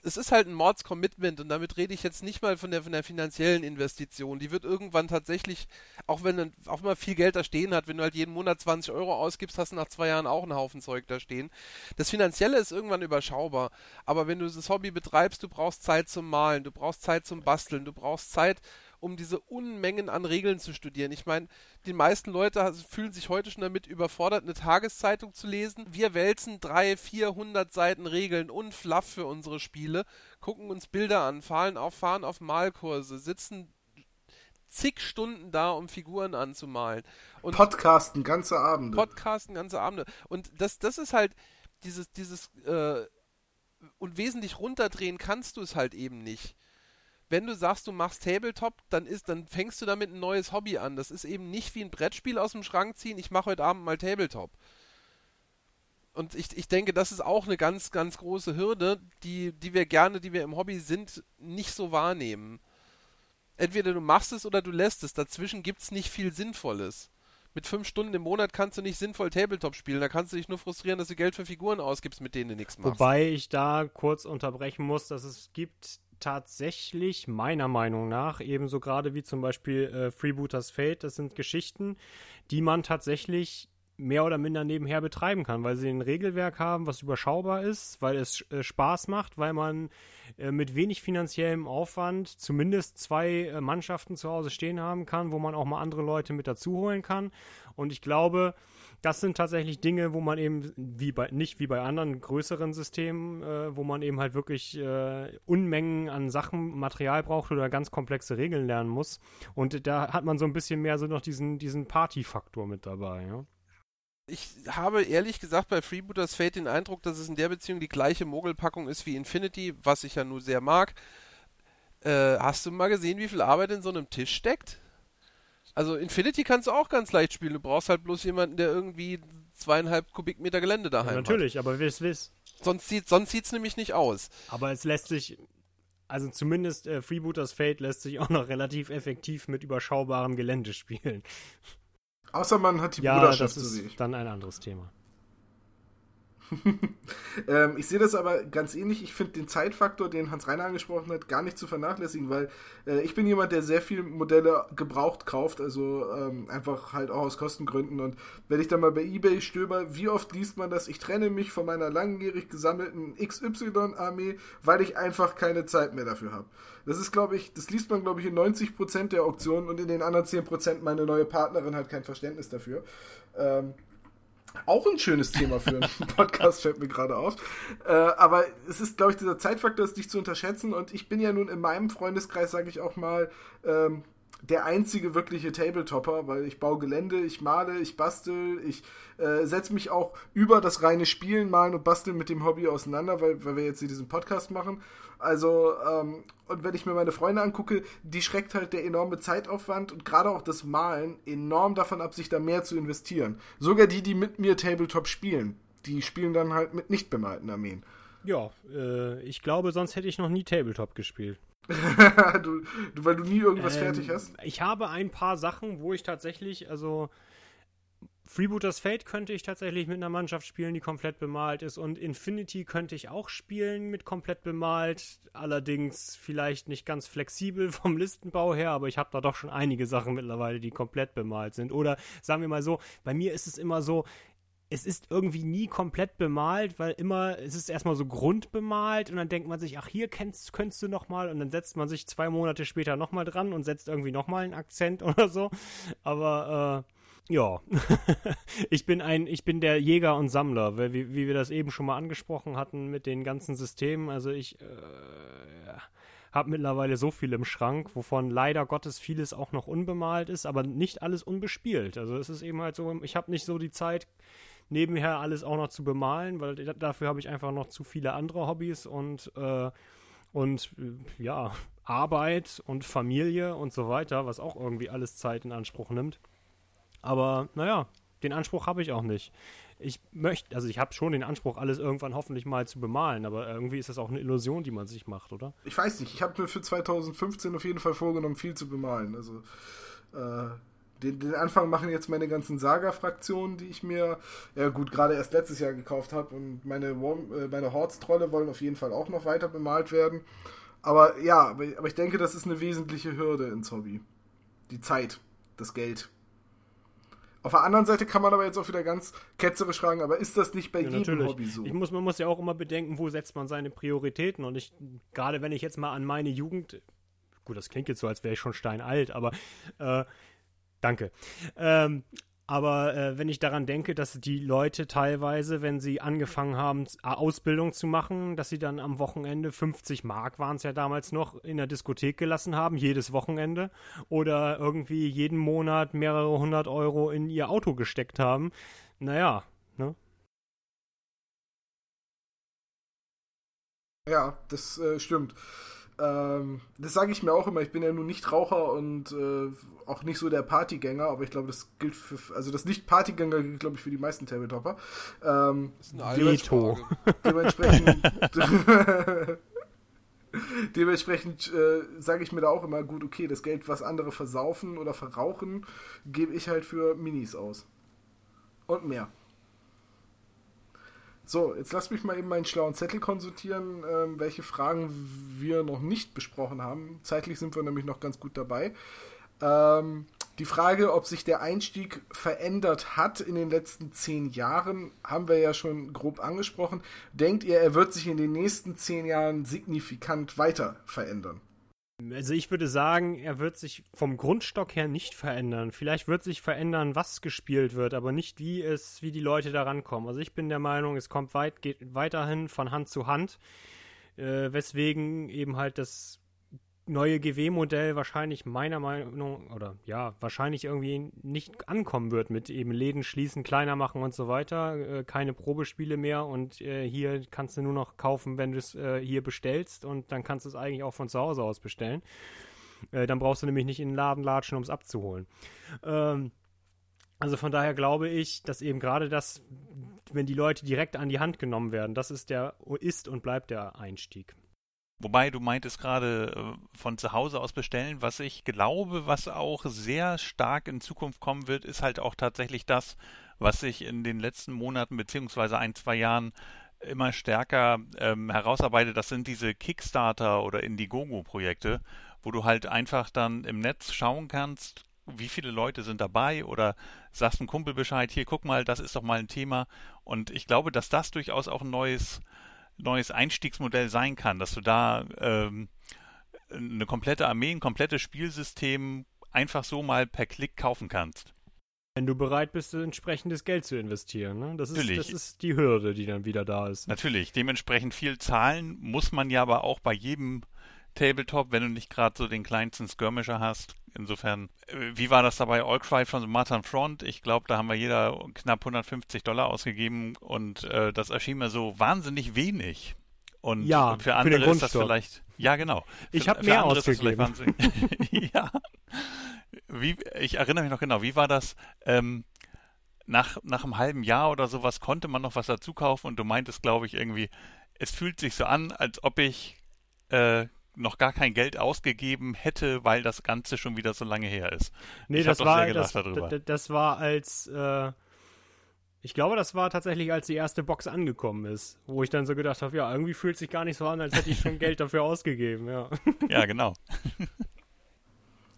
es ist halt ein Mordscommitment und damit rede ich jetzt nicht mal von der, von der finanziellen Investition. Die wird irgendwann tatsächlich, auch wenn man auch mal viel Geld da stehen hat, wenn du halt jeden Monat 20 Euro ausgibst, hast du nach zwei Jahren auch einen Haufen Zeug da stehen. Das Finanzielle ist irgendwann überschaubar, aber wenn du das Hobby betreibst, du brauchst Zeit zum Malen, du brauchst Zeit zum Basteln, du brauchst Zeit, um diese Unmengen an Regeln zu studieren. Ich meine, die meisten Leute fühlen sich heute schon damit überfordert, eine Tageszeitung zu lesen. Wir wälzen 300, 400 Seiten Regeln und Fluff für unsere Spiele, gucken uns Bilder an, fahren auf, fahren auf Malkurse, sitzen zig Stunden da, um Figuren anzumalen. Und Podcasten ganze Abende. Podcasten ganze Abende. Und das, das ist halt dieses, dieses, äh, und wesentlich runterdrehen kannst du es halt eben nicht wenn du sagst, du machst Tabletop, dann ist, dann fängst du damit ein neues Hobby an. Das ist eben nicht wie ein Brettspiel aus dem Schrank ziehen, ich mache heute Abend mal Tabletop. Und ich, ich denke, das ist auch eine ganz, ganz große Hürde, die, die wir gerne, die wir im Hobby sind, nicht so wahrnehmen. Entweder du machst es oder du lässt es. Dazwischen gibt es nicht viel Sinnvolles. Mit fünf Stunden im Monat kannst du nicht sinnvoll Tabletop spielen. Da kannst du dich nur frustrieren, dass du Geld für Figuren ausgibst, mit denen du nichts machst. Wobei ich da kurz unterbrechen muss, dass es gibt tatsächlich meiner Meinung nach ebenso gerade wie zum Beispiel äh, Freebooters Fate. Das sind Geschichten, die man tatsächlich mehr oder minder nebenher betreiben kann, weil sie ein Regelwerk haben, was überschaubar ist, weil es äh, Spaß macht, weil man äh, mit wenig finanziellem Aufwand zumindest zwei äh, Mannschaften zu Hause stehen haben kann, wo man auch mal andere Leute mit dazu holen kann. Und ich glaube, das sind tatsächlich Dinge, wo man eben, wie bei, nicht wie bei anderen größeren Systemen, äh, wo man eben halt wirklich äh, Unmengen an Sachen, Material braucht oder ganz komplexe Regeln lernen muss. Und da hat man so ein bisschen mehr so noch diesen, diesen Party-Faktor mit dabei, ja. Ich habe ehrlich gesagt bei Freebooters Fate den Eindruck, dass es in der Beziehung die gleiche Mogelpackung ist wie Infinity, was ich ja nur sehr mag. Äh, hast du mal gesehen, wie viel Arbeit in so einem Tisch steckt? Also Infinity kannst du auch ganz leicht spielen. Du brauchst halt bloß jemanden, der irgendwie zweieinhalb Kubikmeter Gelände daheim ja, natürlich, hat. aber wiss, wiss. Sonst sieht sonst sieht's nämlich nicht aus. Aber es lässt sich, also zumindest äh, Freebooters Fate lässt sich auch noch relativ effektiv mit überschaubarem Gelände spielen. Außer man hat die ja, Bruderschaft das ist dann ein anderes Thema. *laughs* ähm, ich sehe das aber ganz ähnlich. Ich finde den Zeitfaktor, den Hans Reiner angesprochen hat, gar nicht zu vernachlässigen, weil äh, ich bin jemand, der sehr viele Modelle gebraucht kauft, also ähm, einfach halt auch aus Kostengründen. Und wenn ich dann mal bei eBay stöber, wie oft liest man das? Ich trenne mich von meiner langjährig gesammelten XY-Armee, weil ich einfach keine Zeit mehr dafür habe. Das ist, glaube ich, das liest man, glaube ich, in 90% der Auktionen und in den anderen 10% meine neue Partnerin hat kein Verständnis dafür. Ähm, Auch ein schönes Thema für einen *laughs* Podcast, fällt mir gerade auf. Äh, aber es ist, glaube ich, dieser Zeitfaktor ist nicht zu unterschätzen. Und ich bin ja nun in meinem Freundeskreis, sage ich auch mal, ähm, der einzige wirkliche Tabletopper, weil ich baue Gelände, ich male, ich bastel, ich äh, setze mich auch über das reine Spielen, Malen und Basteln mit dem Hobby auseinander, weil, weil wir jetzt hier diesen Podcast machen. Also, ähm, und wenn ich mir meine Freunde angucke, die schreckt halt der enorme Zeitaufwand und gerade auch das Malen enorm davon ab, sich da mehr zu investieren. Sogar die, die mit mir Tabletop spielen, die spielen dann halt mit nicht bemalten Armeen. Ja, äh, ich glaube, sonst hätte ich noch nie Tabletop gespielt. *laughs* du, du, weil du nie irgendwas Ähm, fertig hast? Ich habe ein paar Sachen, wo ich tatsächlich, also Freebooters Fate könnte ich tatsächlich mit einer Mannschaft spielen, die komplett bemalt ist. Und Infinity könnte ich auch spielen mit komplett bemalt. Allerdings vielleicht nicht ganz flexibel *laughs* vom Listenbau her, aber ich habe da doch schon einige Sachen mittlerweile, die komplett bemalt sind. Oder sagen wir mal so, bei mir ist es immer so, es ist irgendwie nie komplett bemalt, weil immer, es ist erstmal so grundbemalt und dann denkt man sich, ach, hier kennst, könntest du nochmal und dann setzt man sich zwei Monate später nochmal dran und setzt irgendwie nochmal einen Akzent *laughs* oder so. Aber, äh, ja. *laughs* ich bin ein, ich bin der Jäger und Sammler, wie, wie wir das eben schon mal angesprochen hatten mit den ganzen Systemen. Also ich, äh, habe mittlerweile so viel im Schrank, wovon leider Gottes vieles auch noch unbemalt ist, aber nicht alles unbespielt. Also es ist eben halt so, ich habe nicht so die Zeit, nebenher alles auch noch zu bemalen, weil da- dafür habe ich einfach noch zu viele andere Hobbys und, äh, und ja, Arbeit und Familie und so weiter, was auch irgendwie alles Zeit in Anspruch nimmt. Aber naja, den Anspruch habe ich auch nicht. Ich möchte, also ich habe schon den Anspruch, alles irgendwann hoffentlich mal zu bemalen, aber irgendwie ist das auch eine Illusion, die man sich macht, oder? Ich weiß nicht, ich habe mir für 2015 auf jeden Fall vorgenommen, viel zu bemalen. Also äh, den, den Anfang machen jetzt meine ganzen Saga-Fraktionen, die ich mir, ja gut, gerade erst letztes Jahr gekauft habe. Und meine, Worm, äh, meine Hordes-Trolle wollen auf jeden Fall auch noch weiter bemalt werden. Aber ja, aber ich denke, das ist eine wesentliche Hürde ins Hobby. Die Zeit, das Geld. Auf der anderen Seite kann man aber jetzt auch wieder ganz ketzerisch fragen, aber ist das nicht bei Ja, jedem Hobby so? Ich muss, man muss ja auch immer bedenken, wo setzt man seine Prioritäten. Und ich, gerade wenn ich jetzt mal an meine Jugend, gut, das klingt jetzt so, als wäre ich schon steinalt, aber äh, danke. Ähm, aber äh, wenn ich daran denke, dass die Leute teilweise, wenn sie angefangen haben, z- Ausbildung zu machen, dass sie dann am Wochenende 50 Mark waren es ja damals noch in der Diskothek gelassen haben, jedes Wochenende, oder irgendwie jeden Monat mehrere hundert Euro in ihr Auto gesteckt haben. Naja, ne? Ja, das äh, stimmt. Ähm, das sage ich mir auch immer. Ich bin ja nun nicht Raucher und äh, auch nicht so der Partygänger, aber ich glaube, das gilt für, also das Nicht-Partygänger gilt, glaube ich, für die meisten Tabletopper. Ähm, Das ist eine Veto. Altersfrage. dementsprechend *laughs* dementsprechend äh, sage ich mir da auch immer, gut, okay, das Geld, was andere versaufen oder verrauchen, gebe ich halt für Minis aus. Und mehr. So, jetzt lass mich mal eben meinen schlauen Zettel konsultieren, ähm, welche Fragen wir noch nicht besprochen haben. Zeitlich sind wir nämlich noch ganz gut dabei. Ähm, die Frage, ob sich der Einstieg verändert hat in den letzten zehn Jahren, haben wir ja schon grob angesprochen. Denkt ihr, er wird sich in den nächsten zehn Jahren signifikant weiter verändern? Also ich würde sagen, er wird sich vom Grundstock her nicht verändern. Vielleicht wird sich verändern, was gespielt wird, aber nicht wie es, wie die Leute da rankommen. Also ich bin der Meinung, es kommt weit, geht weiterhin von Hand zu Hand, äh, weswegen eben halt das neue GW-Modell wahrscheinlich meiner Meinung oder ja wahrscheinlich irgendwie nicht ankommen wird mit eben Läden schließen, kleiner machen und so weiter, äh, keine Probespiele mehr und äh, hier kannst du nur noch kaufen, wenn du es äh, hier bestellst und dann kannst du es eigentlich auch von zu Hause aus bestellen. Äh, dann brauchst du nämlich nicht in den Laden latschen, um es abzuholen. Ähm, also von daher glaube ich, dass eben gerade das, wenn die Leute direkt an die Hand genommen werden, das ist der ist und bleibt der Einstieg. Wobei du meintest gerade äh, von zu Hause aus bestellen, was ich glaube, was auch sehr stark in Zukunft kommen wird, ist halt auch tatsächlich das, was sich in den letzten Monaten beziehungsweise ein, zwei Jahren immer stärker ähm, herausarbeitet. Das sind diese Kickstarter oder Indiegogo-Projekte, wo du halt einfach dann im Netz schauen kannst, wie viele Leute sind dabei oder sagst einem Kumpel Bescheid, hier guck mal, das ist doch mal ein Thema. Und ich glaube, dass das durchaus auch ein neues neues Einstiegsmodell sein kann, dass du da ähm, eine komplette Armee, ein komplettes Spielsystem einfach so mal per Klick kaufen kannst. Wenn du bereit bist, entsprechendes Geld zu investieren. Ne? Das, ist, das ist die Hürde, die dann wieder da ist. Natürlich, dementsprechend viel zahlen muss man ja aber auch bei jedem Tabletop, wenn du nicht gerade so den kleinsten Skirmisher hast. Insofern, äh, wie war das dabei? All Cry the Martin Front. Ich glaube, da haben wir jeder knapp 150 Dollar ausgegeben und äh, das erschien mir so wahnsinnig wenig. Und ja, für andere für ist das vielleicht. Ja, genau. Ich habe mehr ausgegeben. *laughs* ja. Wie, ich erinnere mich noch genau, wie war das? Ähm, nach, nach einem halben Jahr oder sowas konnte man noch was dazu kaufen und du meintest, glaube ich, irgendwie, es fühlt sich so an, als ob ich äh, noch gar kein Geld ausgegeben hätte, weil das Ganze schon wieder so lange her ist. Nee, ich das war, das, das, war als, äh, ich glaube, das war tatsächlich, als die erste Box angekommen ist, wo ich dann so gedacht habe, ja, irgendwie fühlt es sich gar nicht so an, als hätte ich schon *laughs* Geld dafür ausgegeben, ja. Ja, genau. *laughs*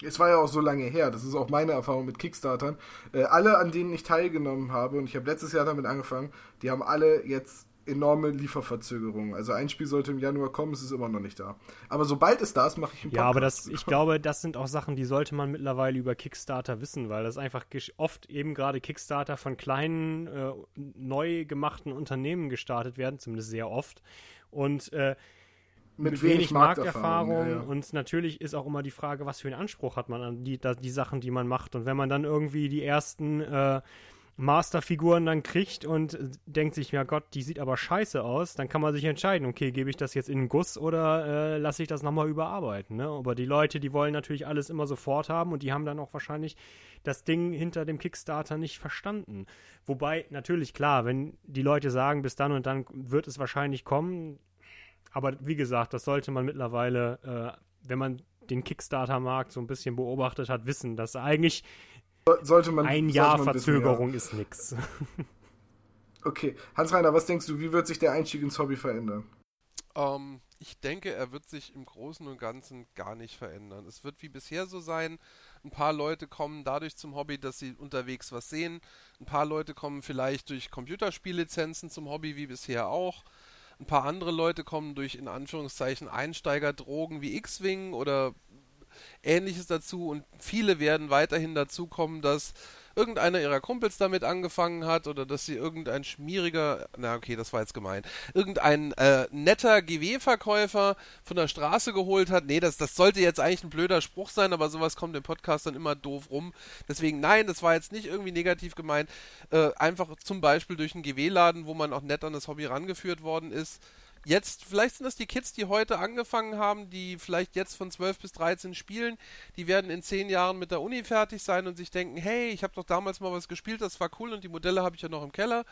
Es war ja auch so lange her, das ist auch meine Erfahrung mit Kickstartern. Äh, alle, an denen ich teilgenommen habe, und ich habe letztes Jahr damit angefangen, die haben alle jetzt enorme Lieferverzögerungen. Also ein Spiel sollte im Januar kommen, es ist immer noch nicht da. Aber sobald es da ist, mache ich einen Podcast. Ja, aber das, ich glaube, das sind auch Sachen, die sollte man mittlerweile über Kickstarter wissen, weil das einfach oft eben gerade Kickstarter von kleinen, äh, neu gemachten Unternehmen gestartet werden, zumindest sehr oft. Und äh, mit, mit, wenig, wenig Markterfahrung, Markterfahrung ja, ja. und natürlich ist auch immer die Frage, was für einen Anspruch hat man an die, die Sachen, die man macht. Und wenn man dann irgendwie die ersten äh, Masterfiguren dann kriegt und denkt sich, ja Gott, die sieht aber scheiße aus, dann kann man sich entscheiden, okay, gebe ich das jetzt in den Guss oder äh, lasse ich das nochmal überarbeiten. Ne? Aber die Leute, die wollen natürlich alles immer sofort haben und die haben dann auch wahrscheinlich das Ding hinter dem Kickstarter nicht verstanden. Wobei, natürlich, klar, wenn die Leute sagen, bis dann und dann wird es wahrscheinlich kommen, aber wie gesagt, das sollte man mittlerweile, äh, wenn man den Kickstarter-Markt so ein bisschen beobachtet hat, wissen, dass eigentlich sollte man, ein Jahr man Verzögerung wissen, ja. ist nix. *laughs* okay, Hans-Reiner, was denkst du, wie wird sich der Einstieg ins Hobby verändern? Ähm, ich denke, er wird sich im Großen und Ganzen gar nicht verändern. Es wird wie bisher so sein. Ein paar Leute kommen dadurch zum Hobby, dass sie unterwegs was sehen. Ein paar Leute kommen vielleicht durch Computerspiellizenzen zum Hobby, wie bisher auch. Ein paar andere Leute kommen durch in Anführungszeichen Einsteigerdrogen wie X-Wing oder ähnliches dazu und viele werden weiterhin dazu kommen, dass irgendeiner ihrer Kumpels damit angefangen hat oder dass sie irgendein schmieriger, na okay, das war jetzt gemein, irgendein äh, netter GW-Verkäufer von der Straße geholt hat. Nee, das, das sollte jetzt eigentlich ein blöder Spruch sein, aber sowas kommt im Podcast dann immer doof rum. Deswegen, nein, das war jetzt nicht irgendwie negativ gemeint. Äh, einfach zum Beispiel durch einen GW-Laden, wo man auch nett an das Hobby rangeführt worden ist jetzt, vielleicht sind das die Kids, die heute angefangen haben, die vielleicht jetzt von 12 bis 13 spielen, die werden in 10 Jahren mit der Uni fertig sein und sich denken, hey, ich habe doch damals mal was gespielt, das war cool und die Modelle habe ich ja noch im Keller.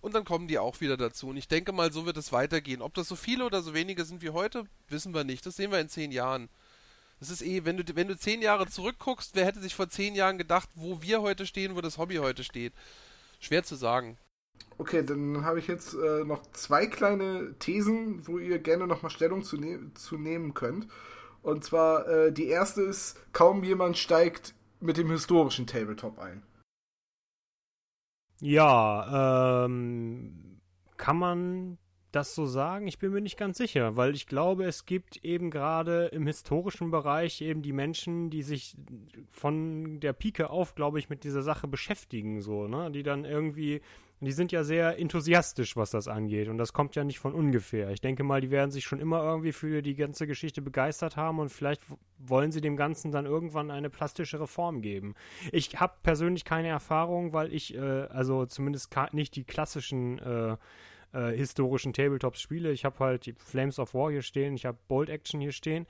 Und dann kommen die auch wieder dazu. Und ich denke mal, so wird es weitergehen. Ob das so viele oder so wenige sind wie heute, wissen wir nicht. Das sehen wir in 10 Jahren. Das ist eh, wenn du, wenn du 10 Jahre zurückguckst, wer hätte sich vor 10 Jahren gedacht, wo wir heute stehen, wo das Hobby heute steht? Schwer zu sagen. Okay, dann habe ich jetzt äh, noch zwei kleine Thesen, wo ihr gerne nochmal Stellung zu, ne zu nehmen könnt. Und zwar, äh, die erste ist, kaum jemand steigt mit dem historischen Tabletop ein. Ja, ähm, kann man das so sagen? Ich bin mir nicht ganz sicher, weil ich glaube, es gibt eben gerade im historischen Bereich eben die Menschen, die sich von der Pike auf, glaube ich, mit dieser Sache beschäftigen, so, ne? Die dann irgendwie und die sind ja sehr enthusiastisch, was das angeht. Und das kommt ja nicht von ungefähr. Ich denke mal, die werden sich schon immer irgendwie für die ganze Geschichte begeistert haben und vielleicht wollen sie dem Ganzen dann irgendwann eine plastischere Form geben. Ich habe persönlich keine Erfahrung, weil ich, äh, also zumindest nicht die klassischen äh, äh, historischen Tabletops spiele. Ich habe halt die Flames of War hier stehen, ich habe Bold Action hier stehen.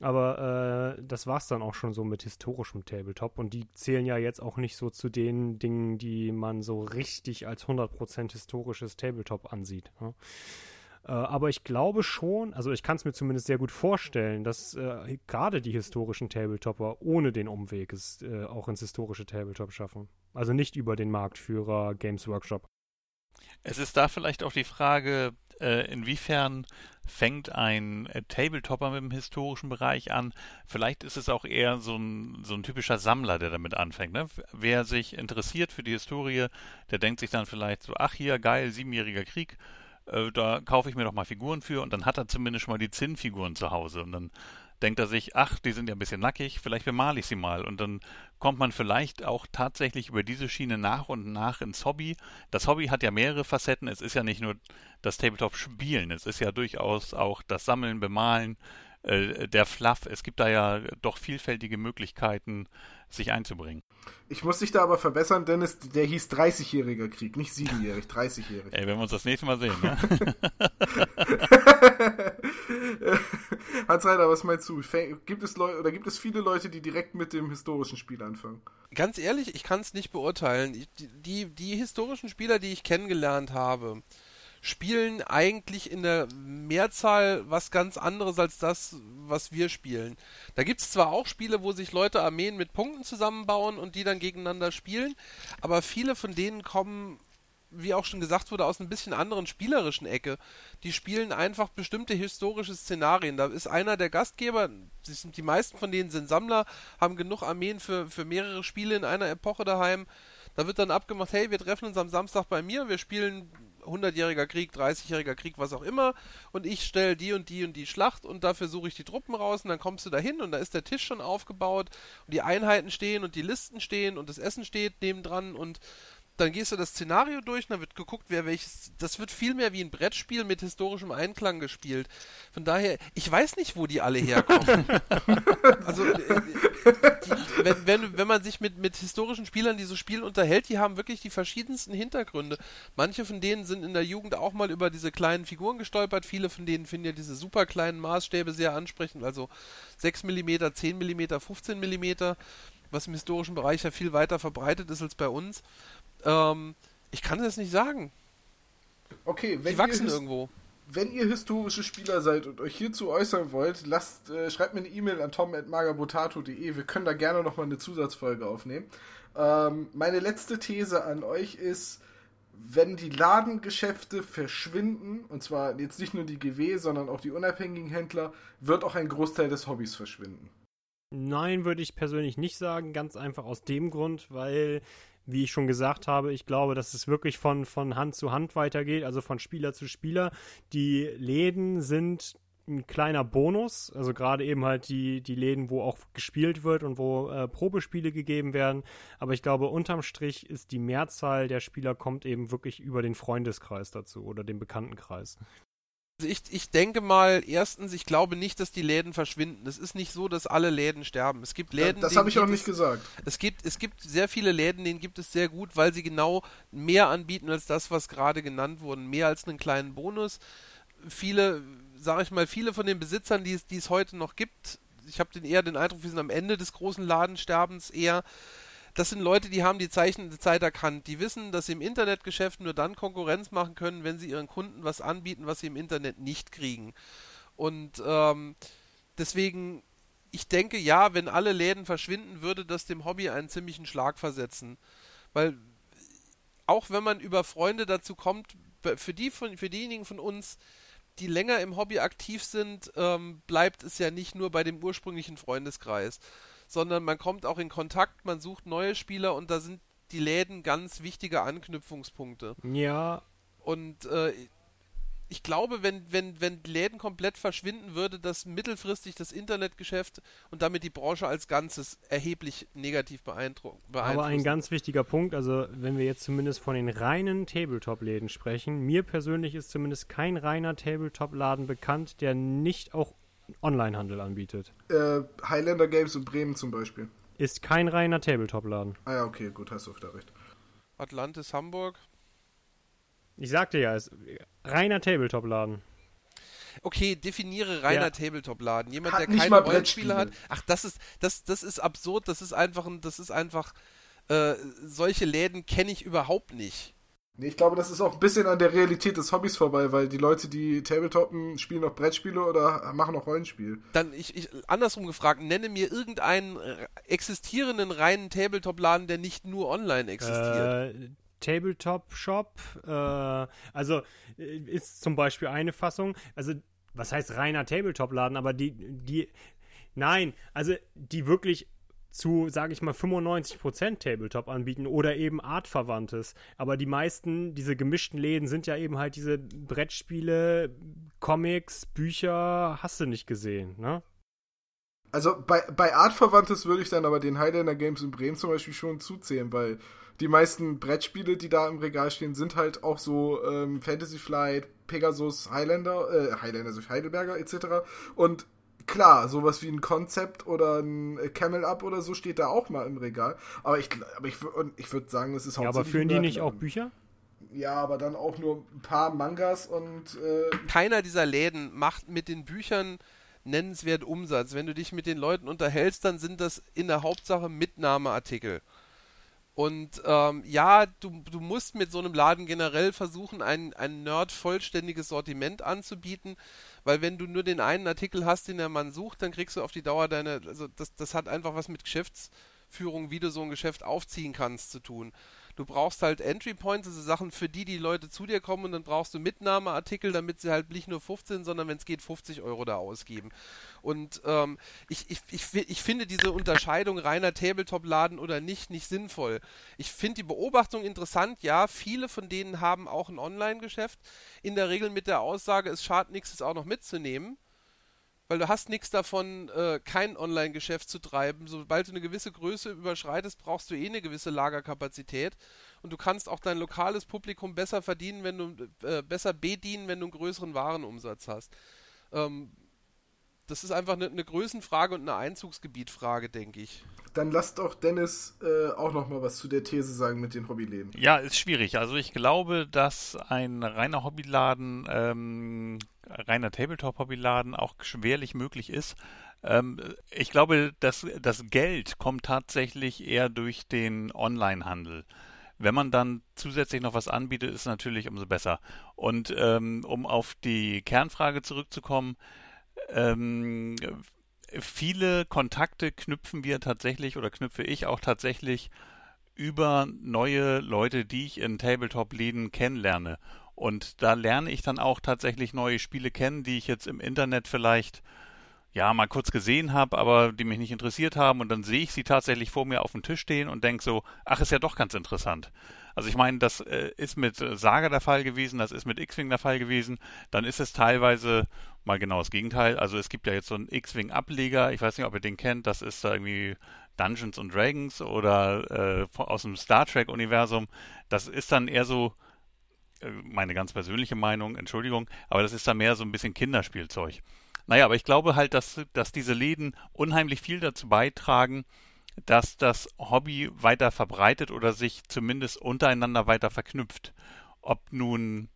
Aber äh, das war's dann auch schon so mit historischem Tabletop. Und die zählen ja jetzt auch nicht so zu den Dingen, die man so richtig als 100% historisches Tabletop ansieht. Ne? Äh, aber ich glaube schon, also ich kann es mir zumindest sehr gut vorstellen, dass äh, gerade die historischen Tabletopper ohne den Umweg es äh, auch ins historische Tabletop schaffen. Also nicht über den Marktführer Games Workshop. Es ist da vielleicht auch die Frage, äh, inwiefern fängt ein äh, Tabletopper mit dem historischen Bereich an? Vielleicht ist es auch eher so ein, so ein typischer Sammler, der damit anfängt. Ne? Wer sich interessiert für die Historie, der denkt sich dann vielleicht so, ach hier, geil, siebenjähriger Krieg, äh, da kaufe ich mir doch mal Figuren für und dann hat er zumindest schon mal die Zinnfiguren zu Hause und dann denkt er sich, ach, die sind ja ein bisschen nackig, vielleicht bemale ich sie mal. Und dann kommt man vielleicht auch tatsächlich über diese Schiene nach und nach ins Hobby. Das Hobby hat ja mehrere Facetten. Es ist ja nicht nur das Tabletop-Spielen, es ist ja durchaus auch das Sammeln, Bemalen, äh, der Fluff. Es gibt da ja doch vielfältige Möglichkeiten, sich einzubringen. Ich muss dich da aber verbessern, Dennis, der hieß 30-jähriger Krieg, nicht 7-jährig, 30-jährig. Ey, wenn wir uns das nächste Mal sehen, ne? *laughs* Hans Reiter, was meinst du? Gibt es Leute oder gibt es viele Leute, die direkt mit dem historischen Spiel anfangen? Ganz ehrlich, ich kann es nicht beurteilen. Die, die, die historischen Spieler, die ich kennengelernt habe, spielen eigentlich in der Mehrzahl was ganz anderes als das, was wir spielen. Da gibt es zwar auch Spiele, wo sich Leute Armeen mit Punkten zusammenbauen und die dann gegeneinander spielen, aber viele von denen kommen, wie auch schon gesagt wurde, aus ein bisschen anderen spielerischen Ecke. Die spielen einfach bestimmte historische Szenarien. Da ist einer der Gastgeber, die meisten von denen sind Sammler, haben genug Armeen für, für mehrere Spiele in einer Epoche daheim. Da wird dann abgemacht, hey, wir treffen uns am Samstag bei mir, wir spielen 100-jähriger Krieg, 30-jähriger Krieg, was auch immer, und ich stelle die und die und die Schlacht und dafür suche ich die Truppen raus und dann kommst du dahin und da ist der Tisch schon aufgebaut und die Einheiten stehen und die Listen stehen und das Essen steht nebendran und dann gehst du das Szenario durch und dann wird geguckt, wer welches. Das wird viel mehr wie ein Brettspiel mit historischem Einklang gespielt. Von daher, ich weiß nicht, wo die alle herkommen. *laughs* also, äh, die, wenn, wenn, wenn man sich mit, mit historischen Spielern, die so spielen, unterhält, die haben wirklich die verschiedensten Hintergründe. Manche von denen sind in der Jugend auch mal über diese kleinen Figuren gestolpert. Viele von denen finden ja diese super kleinen Maßstäbe sehr ansprechend. Also 6 mm, 10 mm, 15 mm was im historischen Bereich ja viel weiter verbreitet ist als bei uns. Ähm, ich kann das nicht sagen. Okay, wenn Die wachsen ihr irgendwo. Wenn ihr historische Spieler seid und euch hierzu äußern wollt, lasst, äh, schreibt mir eine E-Mail an tom.magabotato.de. Wir können da gerne nochmal eine Zusatzfolge aufnehmen. Ähm, meine letzte These an euch ist, wenn die Ladengeschäfte verschwinden, und zwar jetzt nicht nur die GW, sondern auch die unabhängigen Händler, wird auch ein Großteil des Hobbys verschwinden. Nein, würde ich persönlich nicht sagen. Ganz einfach aus dem Grund, weil wie ich schon gesagt habe, ich glaube, dass es wirklich von, von Hand zu Hand weitergeht, also von Spieler zu Spieler. Die Läden sind ein kleiner Bonus, also gerade eben halt die, die Läden, wo auch gespielt wird und wo äh, Probespiele gegeben werden. Aber ich glaube, unterm Strich ist die Mehrzahl der Spieler kommt eben wirklich über den Freundeskreis dazu oder den Bekanntenkreis. Also ich, ich denke mal, erstens, ich glaube nicht, dass die Läden verschwinden. Es ist nicht so, dass alle Läden sterben. Es gibt Läden. Das habe ich auch nicht gesagt. Es gibt, es gibt sehr viele Läden, denen gibt es sehr gut, weil sie genau mehr anbieten als das, was gerade genannt wurde. Mehr als einen kleinen Bonus. Viele, sage ich mal, viele von den Besitzern, die es, die es heute noch gibt, ich habe den eher den Eindruck, wir sind am Ende des großen Ladensterbens eher das sind Leute, die haben die zeichnende Zeit erkannt. Die wissen, dass sie im Internetgeschäft nur dann Konkurrenz machen können, wenn sie ihren Kunden was anbieten, was sie im Internet nicht kriegen. Und ähm, deswegen, ich denke, ja, wenn alle Läden verschwinden, würde das dem Hobby einen ziemlichen Schlag versetzen. Weil auch wenn man über Freunde dazu kommt, für, die von, für diejenigen von uns, die länger im Hobby aktiv sind, ähm, bleibt es ja nicht nur bei dem ursprünglichen Freundeskreis sondern man kommt auch in Kontakt, man sucht neue Spieler und da sind die Läden ganz wichtige Anknüpfungspunkte. Ja. Und äh, ich glaube, wenn, wenn, wenn Läden komplett verschwinden, würde das mittelfristig das Internetgeschäft und damit die Branche als Ganzes erheblich negativ beeindrucken. Aber ein ganz wichtiger Punkt, also wenn wir jetzt zumindest von den reinen Tabletop-Läden sprechen, mir persönlich ist zumindest kein reiner Tabletop-Laden bekannt, der nicht auch Onlinehandel anbietet. Äh, Highlander Games in Bremen zum Beispiel. Ist kein reiner Tabletop-Laden. Ah ja, okay, gut, hast du da recht. Atlantis Hamburg. Ich sagte ja, ist reiner Tabletop-Laden. Okay, definiere reiner ja. Tabletop-Laden. Jemand, hat der keine Rollenspiele hat. Ach, das ist, das, das ist absurd. Das ist einfach, das ist einfach. Äh, solche Läden kenne ich überhaupt nicht. Nee, ich glaube, das ist auch ein bisschen an der Realität des Hobbys vorbei, weil die Leute, die Tabletoppen, spielen auch Brettspiele oder machen auch Rollenspiel. Dann, ich, ich andersrum gefragt, nenne mir irgendeinen äh, existierenden reinen Tabletop-Laden, der nicht nur online existiert. Äh, Tabletop-Shop, äh, also äh, ist zum Beispiel eine Fassung, also was heißt reiner Tabletop-Laden, aber die, die, nein, also die wirklich zu, sage ich mal, 95% Tabletop anbieten oder eben Artverwandtes. Aber die meisten, diese gemischten Läden sind ja eben halt diese Brettspiele, Comics, Bücher, hast du nicht gesehen, ne? Also bei, bei Artverwandtes würde ich dann aber den Highlander Games in Bremen zum Beispiel schon zuzählen, weil die meisten Brettspiele, die da im Regal stehen, sind halt auch so ähm, Fantasy Flight, Pegasus, Highlander, äh, Highlander, also Heidelberger etc. Und klar, sowas wie ein Konzept oder ein Camel Up oder so steht da auch mal im Regal. Aber ich, aber ich, ich würde sagen, es ist Ja, aber führen die nicht auch Bücher? Ja, aber dann auch nur ein paar Mangas und. Äh Keiner dieser Läden macht mit den Büchern nennenswert Umsatz. Wenn du dich mit den Leuten unterhältst, dann sind das in der Hauptsache Mitnahmeartikel. Und ähm, ja, du, du musst mit so einem Laden generell versuchen, ein, ein Nerd-vollständiges Sortiment anzubieten, weil wenn du nur den einen Artikel hast, den der Mann sucht, dann kriegst du auf die Dauer deine, also das, das hat einfach was mit Geschäftsführung, wie du so ein Geschäft aufziehen kannst, zu tun. Du brauchst halt Entry Points, also Sachen, für die die Leute zu dir kommen und dann brauchst du Mitnahmeartikel, damit sie halt nicht nur 15, sondern wenn es geht 50 Euro da ausgeben. Und ähm, ich, ich, ich, ich finde diese Unterscheidung reiner Tabletop-Laden oder nicht nicht sinnvoll. Ich finde die Beobachtung interessant, ja, viele von denen haben auch ein Online-Geschäft, in der Regel mit der Aussage, es schadet nichts, es auch noch mitzunehmen weil du hast nichts davon, äh, kein Online-Geschäft zu treiben. Sobald du eine gewisse Größe überschreitest, brauchst du eh eine gewisse Lagerkapazität und du kannst auch dein lokales Publikum besser verdienen, wenn du äh, besser bedienen, wenn du einen größeren Warenumsatz hast. Ähm, das ist einfach eine, eine Größenfrage und eine Einzugsgebietfrage, denke ich. Dann lass doch Dennis äh, auch noch mal was zu der These sagen mit den Hobbyläden. Ja, ist schwierig. Also ich glaube, dass ein reiner Hobbyladen, ähm, reiner Tabletop-Hobbyladen auch schwerlich möglich ist. Ähm, ich glaube, dass das Geld kommt tatsächlich eher durch den Online-Handel. Wenn man dann zusätzlich noch was anbietet, ist natürlich umso besser. Und ähm, um auf die Kernfrage zurückzukommen, ähm, viele Kontakte knüpfen wir tatsächlich oder knüpfe ich auch tatsächlich über neue Leute, die ich in Tabletop-Läden kennenlerne. Und da lerne ich dann auch tatsächlich neue Spiele kennen, die ich jetzt im Internet vielleicht ja mal kurz gesehen habe, aber die mich nicht interessiert haben. Und dann sehe ich sie tatsächlich vor mir auf dem Tisch stehen und denke so, ach, ist ja doch ganz interessant. Also ich meine, das äh, ist mit Saga der Fall gewesen, das ist mit X-Wing der Fall gewesen. Dann ist es teilweise mal genau das Gegenteil. Also es gibt ja jetzt so einen X-Wing-Ableger, ich weiß nicht, ob ihr den kennt, das ist da irgendwie Dungeons and Dragons oder äh, aus dem Star Trek-Universum. Das ist dann eher so, äh, meine ganz persönliche Meinung, Entschuldigung, aber das ist dann mehr so ein bisschen Kinderspielzeug. Naja, aber ich glaube halt, dass, dass diese Läden unheimlich viel dazu beitragen, dass das Hobby weiter verbreitet oder sich zumindest untereinander weiter verknüpft. Ob nun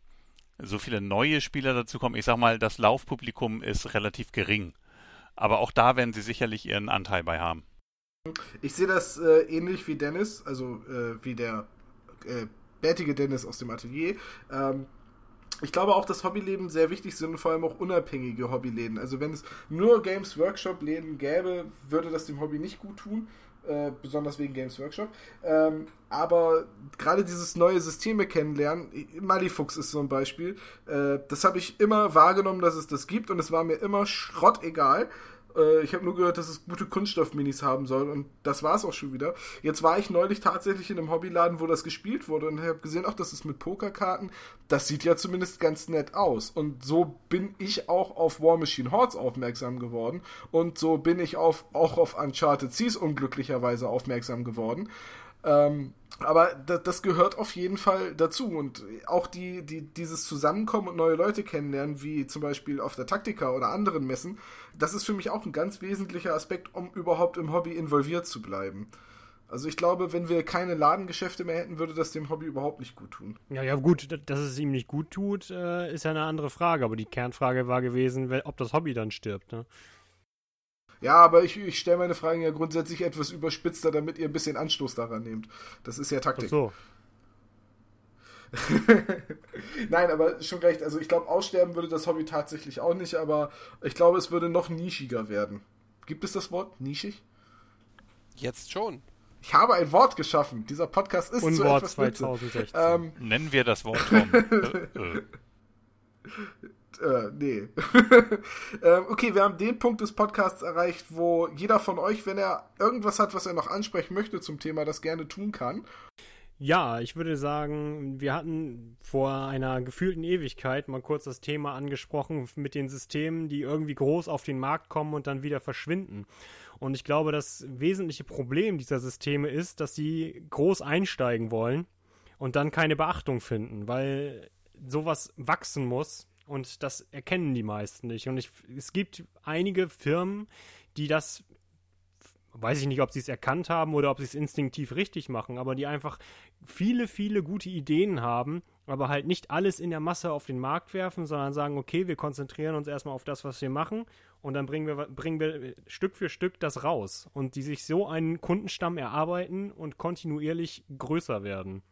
so viele neue Spieler dazu kommen, ich sag mal, das Laufpublikum ist relativ gering. Aber auch da werden sie sicherlich ihren Anteil bei haben. Ich sehe das äh, ähnlich wie Dennis, also äh, wie der äh, bärtige Dennis aus dem Atelier. Ähm, ich glaube auch, dass Hobbyläden sehr wichtig sind vor allem auch unabhängige Hobbyläden. Also wenn es nur Games Workshop Läden gäbe, würde das dem Hobby nicht gut tun. Äh, besonders wegen Games Workshop. Ähm, aber gerade dieses neue Systeme kennenlernen, Malifuchs ist so ein Beispiel, äh, das habe ich immer wahrgenommen, dass es das gibt und es war mir immer schrottegal. Äh, ich habe nur gehört, dass es gute Kunststoffminis haben soll und das war es auch schon wieder. Jetzt war ich neulich tatsächlich in einem Hobbyladen, wo das gespielt wurde und habe gesehen, auch das ist mit Pokerkarten. Das sieht ja zumindest ganz nett aus. Und so bin ich auch auf War Machine Hordes aufmerksam geworden und so bin ich auf, auch auf Uncharted Seas unglücklicherweise aufmerksam geworden. Ähm, aber das, das, gehört auf jeden Fall dazu. Und auch die, die, dieses Zusammenkommen und neue Leute kennenlernen, wie zum Beispiel auf der Taktika oder anderen Messen, das ist für mich auch ein ganz wesentlicher Aspekt, um überhaupt im Hobby involviert zu bleiben. Also ich glaube, wenn wir keine Ladengeschäfte mehr hätten, würde das dem Hobby überhaupt nicht gut tun. Ja, ja, gut, dass es ihm nicht gut tut, äh, ist ja eine andere Frage. Aber die Kernfrage war gewesen, ob das Hobby dann stirbt. Ne? Ja, aber ich, ich stelle meine Fragen ja grundsätzlich etwas überspitzter, damit ihr ein bisschen Anstoß daran nehmt. Das ist ja Taktik. Ach so. *laughs* Nein, aber schon recht. Also ich glaube, aussterben würde das Hobby tatsächlich auch nicht, aber ich glaube, es würde noch nischiger werden. Gibt es das Wort nischig? Jetzt schon. Ich habe ein Wort geschaffen. Dieser Podcast ist Unwort zu etwas 2016. Ähm, Nennen wir das Wort Tom. *laughs* Äh, äh. Äh, nee. *laughs* ähm, okay, wir haben den Punkt des Podcasts erreicht, wo jeder von euch, wenn er irgendwas hat, was er noch ansprechen möchte zum Thema, das gerne tun kann. Ja, ich würde sagen, wir hatten vor einer gefühlten Ewigkeit mal kurz das Thema angesprochen mit den Systemen, die irgendwie groß auf den Markt kommen und dann wieder verschwinden. Und ich glaube, das wesentliche Problem dieser Systeme ist, dass sie groß einsteigen wollen und dann keine Beachtung finden, weil sowas wachsen muss und das erkennen die meisten nicht. Und ich, es gibt einige Firmen, die das weiß ich nicht, ob sie es erkannt haben oder ob sie es instinktiv richtig machen, aber die einfach viele, viele gute Ideen haben, aber halt nicht alles in der Masse auf den Markt werfen, sondern sagen, okay, wir konzentrieren uns erstmal auf das, was wir machen und dann bringen wir, bringen wir Stück für Stück das raus und die sich so einen Kundenstamm erarbeiten und kontinuierlich größer werden.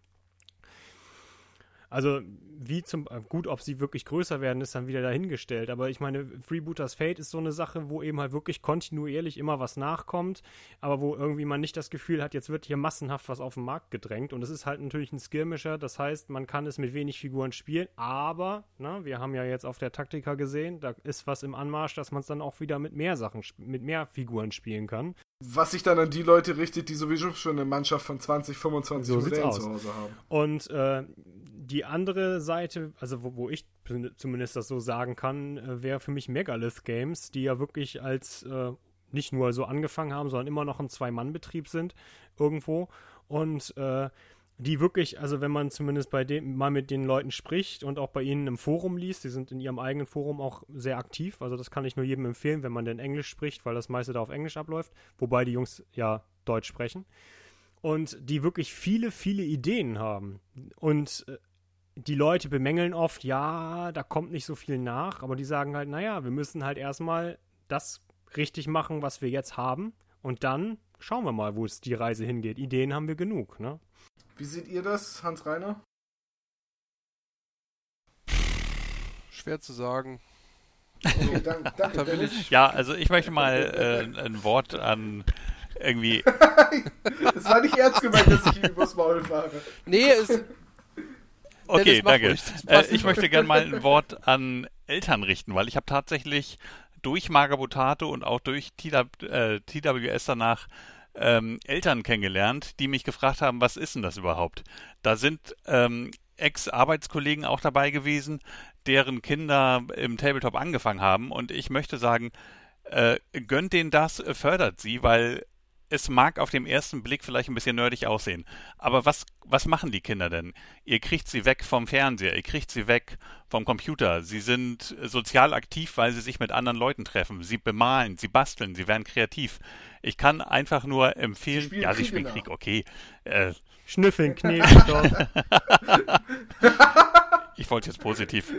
Also, wie zum, äh, gut, ob sie wirklich größer werden, ist dann wieder dahingestellt. Aber ich meine, Freebooters Fate ist so eine Sache, wo eben halt wirklich kontinuierlich immer was nachkommt, aber wo irgendwie man nicht das Gefühl hat, jetzt wird hier massenhaft was auf den Markt gedrängt. Und es ist halt natürlich ein Skirmisher, das heißt, man kann es mit wenig Figuren spielen, aber, na, ne, wir haben ja jetzt auf der Taktika gesehen, da ist was im Anmarsch, dass man es dann auch wieder mit mehr Sachen, mit mehr Figuren spielen kann. Was sich dann an die Leute richtet, die sowieso schon eine Mannschaft von 20, 25 so Modellen zu Hause haben. Und äh, die andere Seite, also wo, wo, ich zumindest das so sagen kann, äh, wäre für mich Megalith Games, die ja wirklich als äh, nicht nur so angefangen haben, sondern immer noch ein Zwei-Mann-Betrieb sind irgendwo. Und äh, die wirklich, also wenn man zumindest bei dem mal mit den Leuten spricht und auch bei ihnen im Forum liest, die sind in ihrem eigenen Forum auch sehr aktiv. Also das kann ich nur jedem empfehlen, wenn man denn Englisch spricht, weil das meiste da auf Englisch abläuft, wobei die Jungs ja Deutsch sprechen. Und die wirklich viele, viele Ideen haben. Und äh, die Leute bemängeln oft, ja, da kommt nicht so viel nach, aber die sagen halt, naja, wir müssen halt erstmal das richtig machen, was wir jetzt haben. Und dann schauen wir mal, wo es die Reise hingeht. Ideen haben wir genug, ne? Wie seht ihr das, Hans Reiner? Schwer zu sagen. Okay, danke, *laughs* danke, ja, also ich möchte mal äh, ein Wort an irgendwie. *laughs* das war nicht ernst gemeint, dass ich ihn übers Maul fahre. Nee, es, Okay, danke. Äh, ich möchte gerne mal ein Wort an Eltern richten, weil ich habe tatsächlich durch Magabotato und auch durch TW, äh, TWS danach ähm, Eltern kennengelernt, die mich gefragt haben, was ist denn das überhaupt? Da sind ähm, Ex-Arbeitskollegen auch dabei gewesen, deren Kinder im Tabletop angefangen haben. Und ich möchte sagen, äh, gönnt denen das, fördert sie, weil es mag auf den ersten Blick vielleicht ein bisschen nerdig aussehen, aber was, was machen die Kinder denn? Ihr kriegt sie weg vom Fernseher, ihr kriegt sie weg vom Computer. Sie sind sozial aktiv, weil sie sich mit anderen Leuten treffen. Sie bemalen, sie basteln, sie werden kreativ. Ich kann einfach nur empfehlen, sie ja, sie spielen Krieg, okay. Äh, Schnüffeln, Kneten, *laughs* Ich wollte jetzt positiv.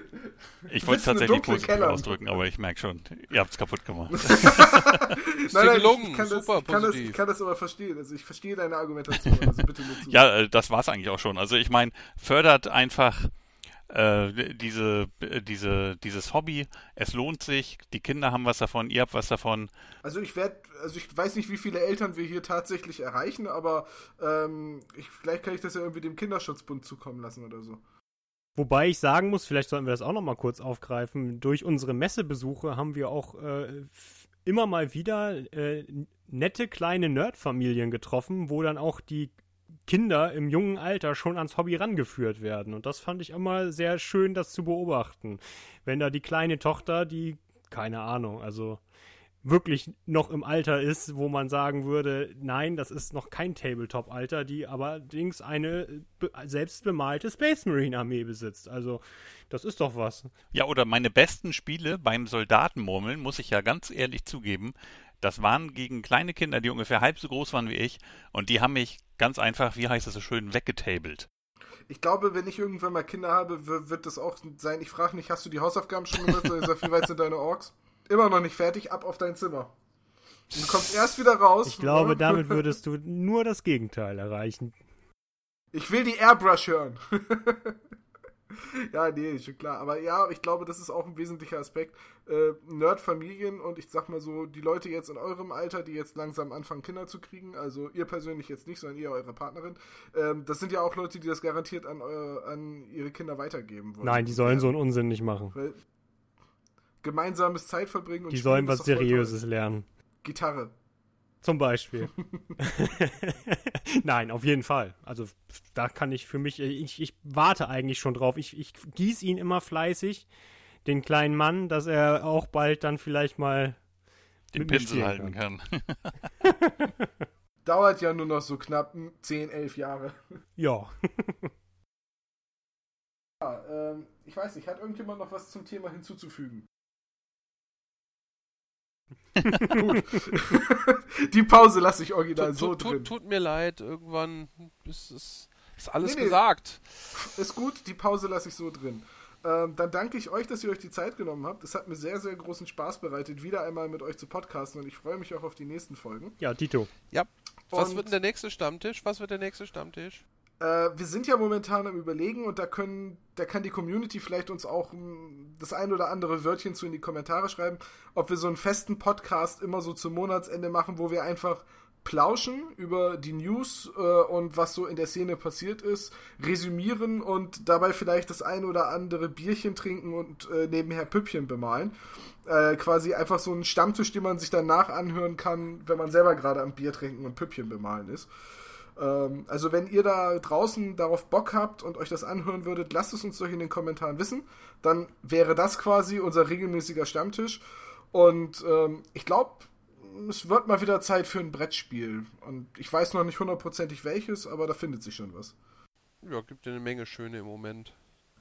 Ich wollte es tatsächlich positiv Keller. ausdrücken, aber ich merke schon, ihr habt es kaputt gemacht. *laughs* nein, nein, gelungen. Ich kann, das, Super kann, das, ich kann das aber verstehen. Also ich verstehe deine Argumentation. Also bitte nur zu. ja, äh, das war es eigentlich auch schon. Also ich meine, fördert einfach äh, diese, diese, dieses Hobby. Es lohnt sich. Die Kinder haben was davon. Ihr habt was davon. Also ich werde, also ich weiß nicht, wie viele Eltern wir hier tatsächlich erreichen, aber ähm, ich, vielleicht kann ich das ja irgendwie dem Kinderschutzbund zukommen lassen oder so. Wobei ich sagen muss, vielleicht sollten wir das auch noch mal kurz aufgreifen. Durch unsere Messebesuche haben wir auch äh, immer mal wieder äh, nette kleine Nerdfamilien getroffen, wo dann auch die Kinder im jungen Alter schon ans Hobby rangeführt werden. Und das fand ich immer sehr schön, das zu beobachten. Wenn da die kleine Tochter, die, keine Ahnung, also wirklich noch im Alter ist, wo man sagen würde, nein, das ist noch kein Tabletop-Alter, die allerdings eine selbst bemalte Space Marine Armee besitzt. Also, das ist doch was. Ja, oder meine besten Spiele beim Soldatenmurmeln, muss ich ja ganz ehrlich zugeben, das waren gegen kleine Kinder, die ungefähr halb so groß waren wie ich, und die haben mich ganz einfach, wie heißt das so schön, weggetabelt. Ich glaube, wenn ich irgendwann mal Kinder habe, wird das auch sein. Ich frage nicht, hast du die Hausaufgaben schon gemacht? Oder wie weit sind deine Orks? immer noch nicht fertig, ab auf dein Zimmer. Und du kommst erst wieder raus. Ich glaube, damit würdest du nur das Gegenteil erreichen. Ich will die Airbrush hören. *laughs* *laughs* ja, nee, schon klar. Aber ja, ich glaube, das ist auch ein wesentlicher Aspekt. Äh, Nerd-Familien und ich sag mal so, die Leute jetzt in eurem Alter, die jetzt langsam anfangen, Kinder zu kriegen, also ihr persönlich jetzt nicht, sondern ihr, eure Partnerin, ähm, das sind ja auch Leute, die das garantiert an, äh, an ihre Kinder weitergeben wollen. Nein, die sollen ja. so einen Unsinn nicht machen. Weil gemeinsames Zeit verbringen und Die sollen was Seriöses lernen. Gitarre. Zum Beispiel. *laughs* Nein, auf jeden Fall. Also da kann ich für mich, ich, ich warte eigentlich schon drauf. Ich, ich gieße ihn immer fleißig, den kleinen Mann, dass er auch bald dann vielleicht mal den Pinsel halten kann. kann. *laughs* Dauert ja nur noch so knapp 10, 11 Jahre. *laughs* Ja. ja ähm, ich weiß nicht, hat irgendjemand noch was zum Thema hinzuzufügen? Gut. *laughs* Die Pause lasse ich original tut, so tut, drin. Tut mir leid, irgendwann ist, ist, ist alles nee, nee. gesagt. Ist gut, die Pause lasse ich so drin. Ähm, dann danke ich euch, dass ihr euch die Zeit genommen habt. Es hat mir sehr, sehr großen Spaß bereitet, wieder einmal mit euch zu podcasten und ich freue mich auch auf die nächsten Folgen. Ja, Dito. Ja. Was und wird denn der nächste Stammtisch? Was wird der nächste Stammtisch? Äh, wir sind ja momentan am Überlegen und da können, da kann die Community vielleicht uns auch m, das ein oder andere Wörtchen zu in die Kommentare schreiben, ob wir so einen festen Podcast immer so zum Monatsende machen, wo wir einfach plauschen über die News äh, und was so in der Szene passiert ist, resümieren und dabei vielleicht das ein oder andere Bierchen trinken und äh, nebenher Püppchen bemalen. Äh, quasi einfach so ein Stammtisch, den man sich danach anhören kann, wenn man selber gerade am Bier trinken und Püppchen bemalen ist. Ähm, also wenn ihr da draußen darauf Bock habt und euch das anhören würdet, lasst es uns doch in den Kommentaren wissen. Dann wäre das quasi unser regelmäßiger Stammtisch. Und ähm, ich glaube, es wird mal wieder Zeit für ein Brettspiel. Und ich weiß noch nicht hundertprozentig welches, aber da findet sich schon was. Ja, gibt ja eine Menge schöne im Moment.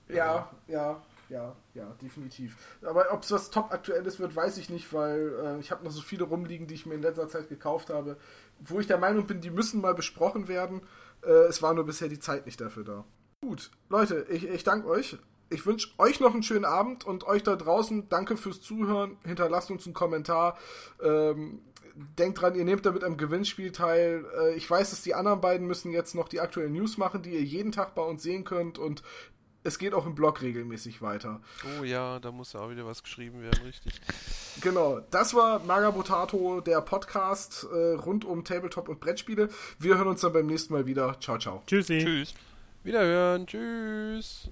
Ja, ja, ja, ja, definitiv. Aber ob es was top aktuelles wird, weiß ich nicht, weil äh, ich habe noch so viele rumliegen, die ich mir in letzter Zeit gekauft habe, wo ich der Meinung bin, die müssen mal besprochen werden. Äh, es war nur bisher die Zeit nicht dafür da. Gut, Leute, ich, ich danke euch. Ich wünsche euch noch einen schönen Abend und euch da draußen danke fürs Zuhören. Hinterlasst uns einen Kommentar. Ähm, denkt dran, ihr nehmt damit am Gewinnspiel teil. Äh, ich weiß, dass die anderen beiden müssen jetzt noch die aktuellen News machen, die ihr jeden Tag bei uns sehen könnt und es geht auch im Blog regelmäßig weiter. Oh ja, da muss ja auch wieder was geschrieben werden, richtig. Genau, das war Magabotato, der Podcast äh, rund um Tabletop und Brettspiele. Wir hören uns dann beim nächsten Mal wieder. Ciao, ciao. Tschüssi. Tschüss. Wiederhören. Tschüss.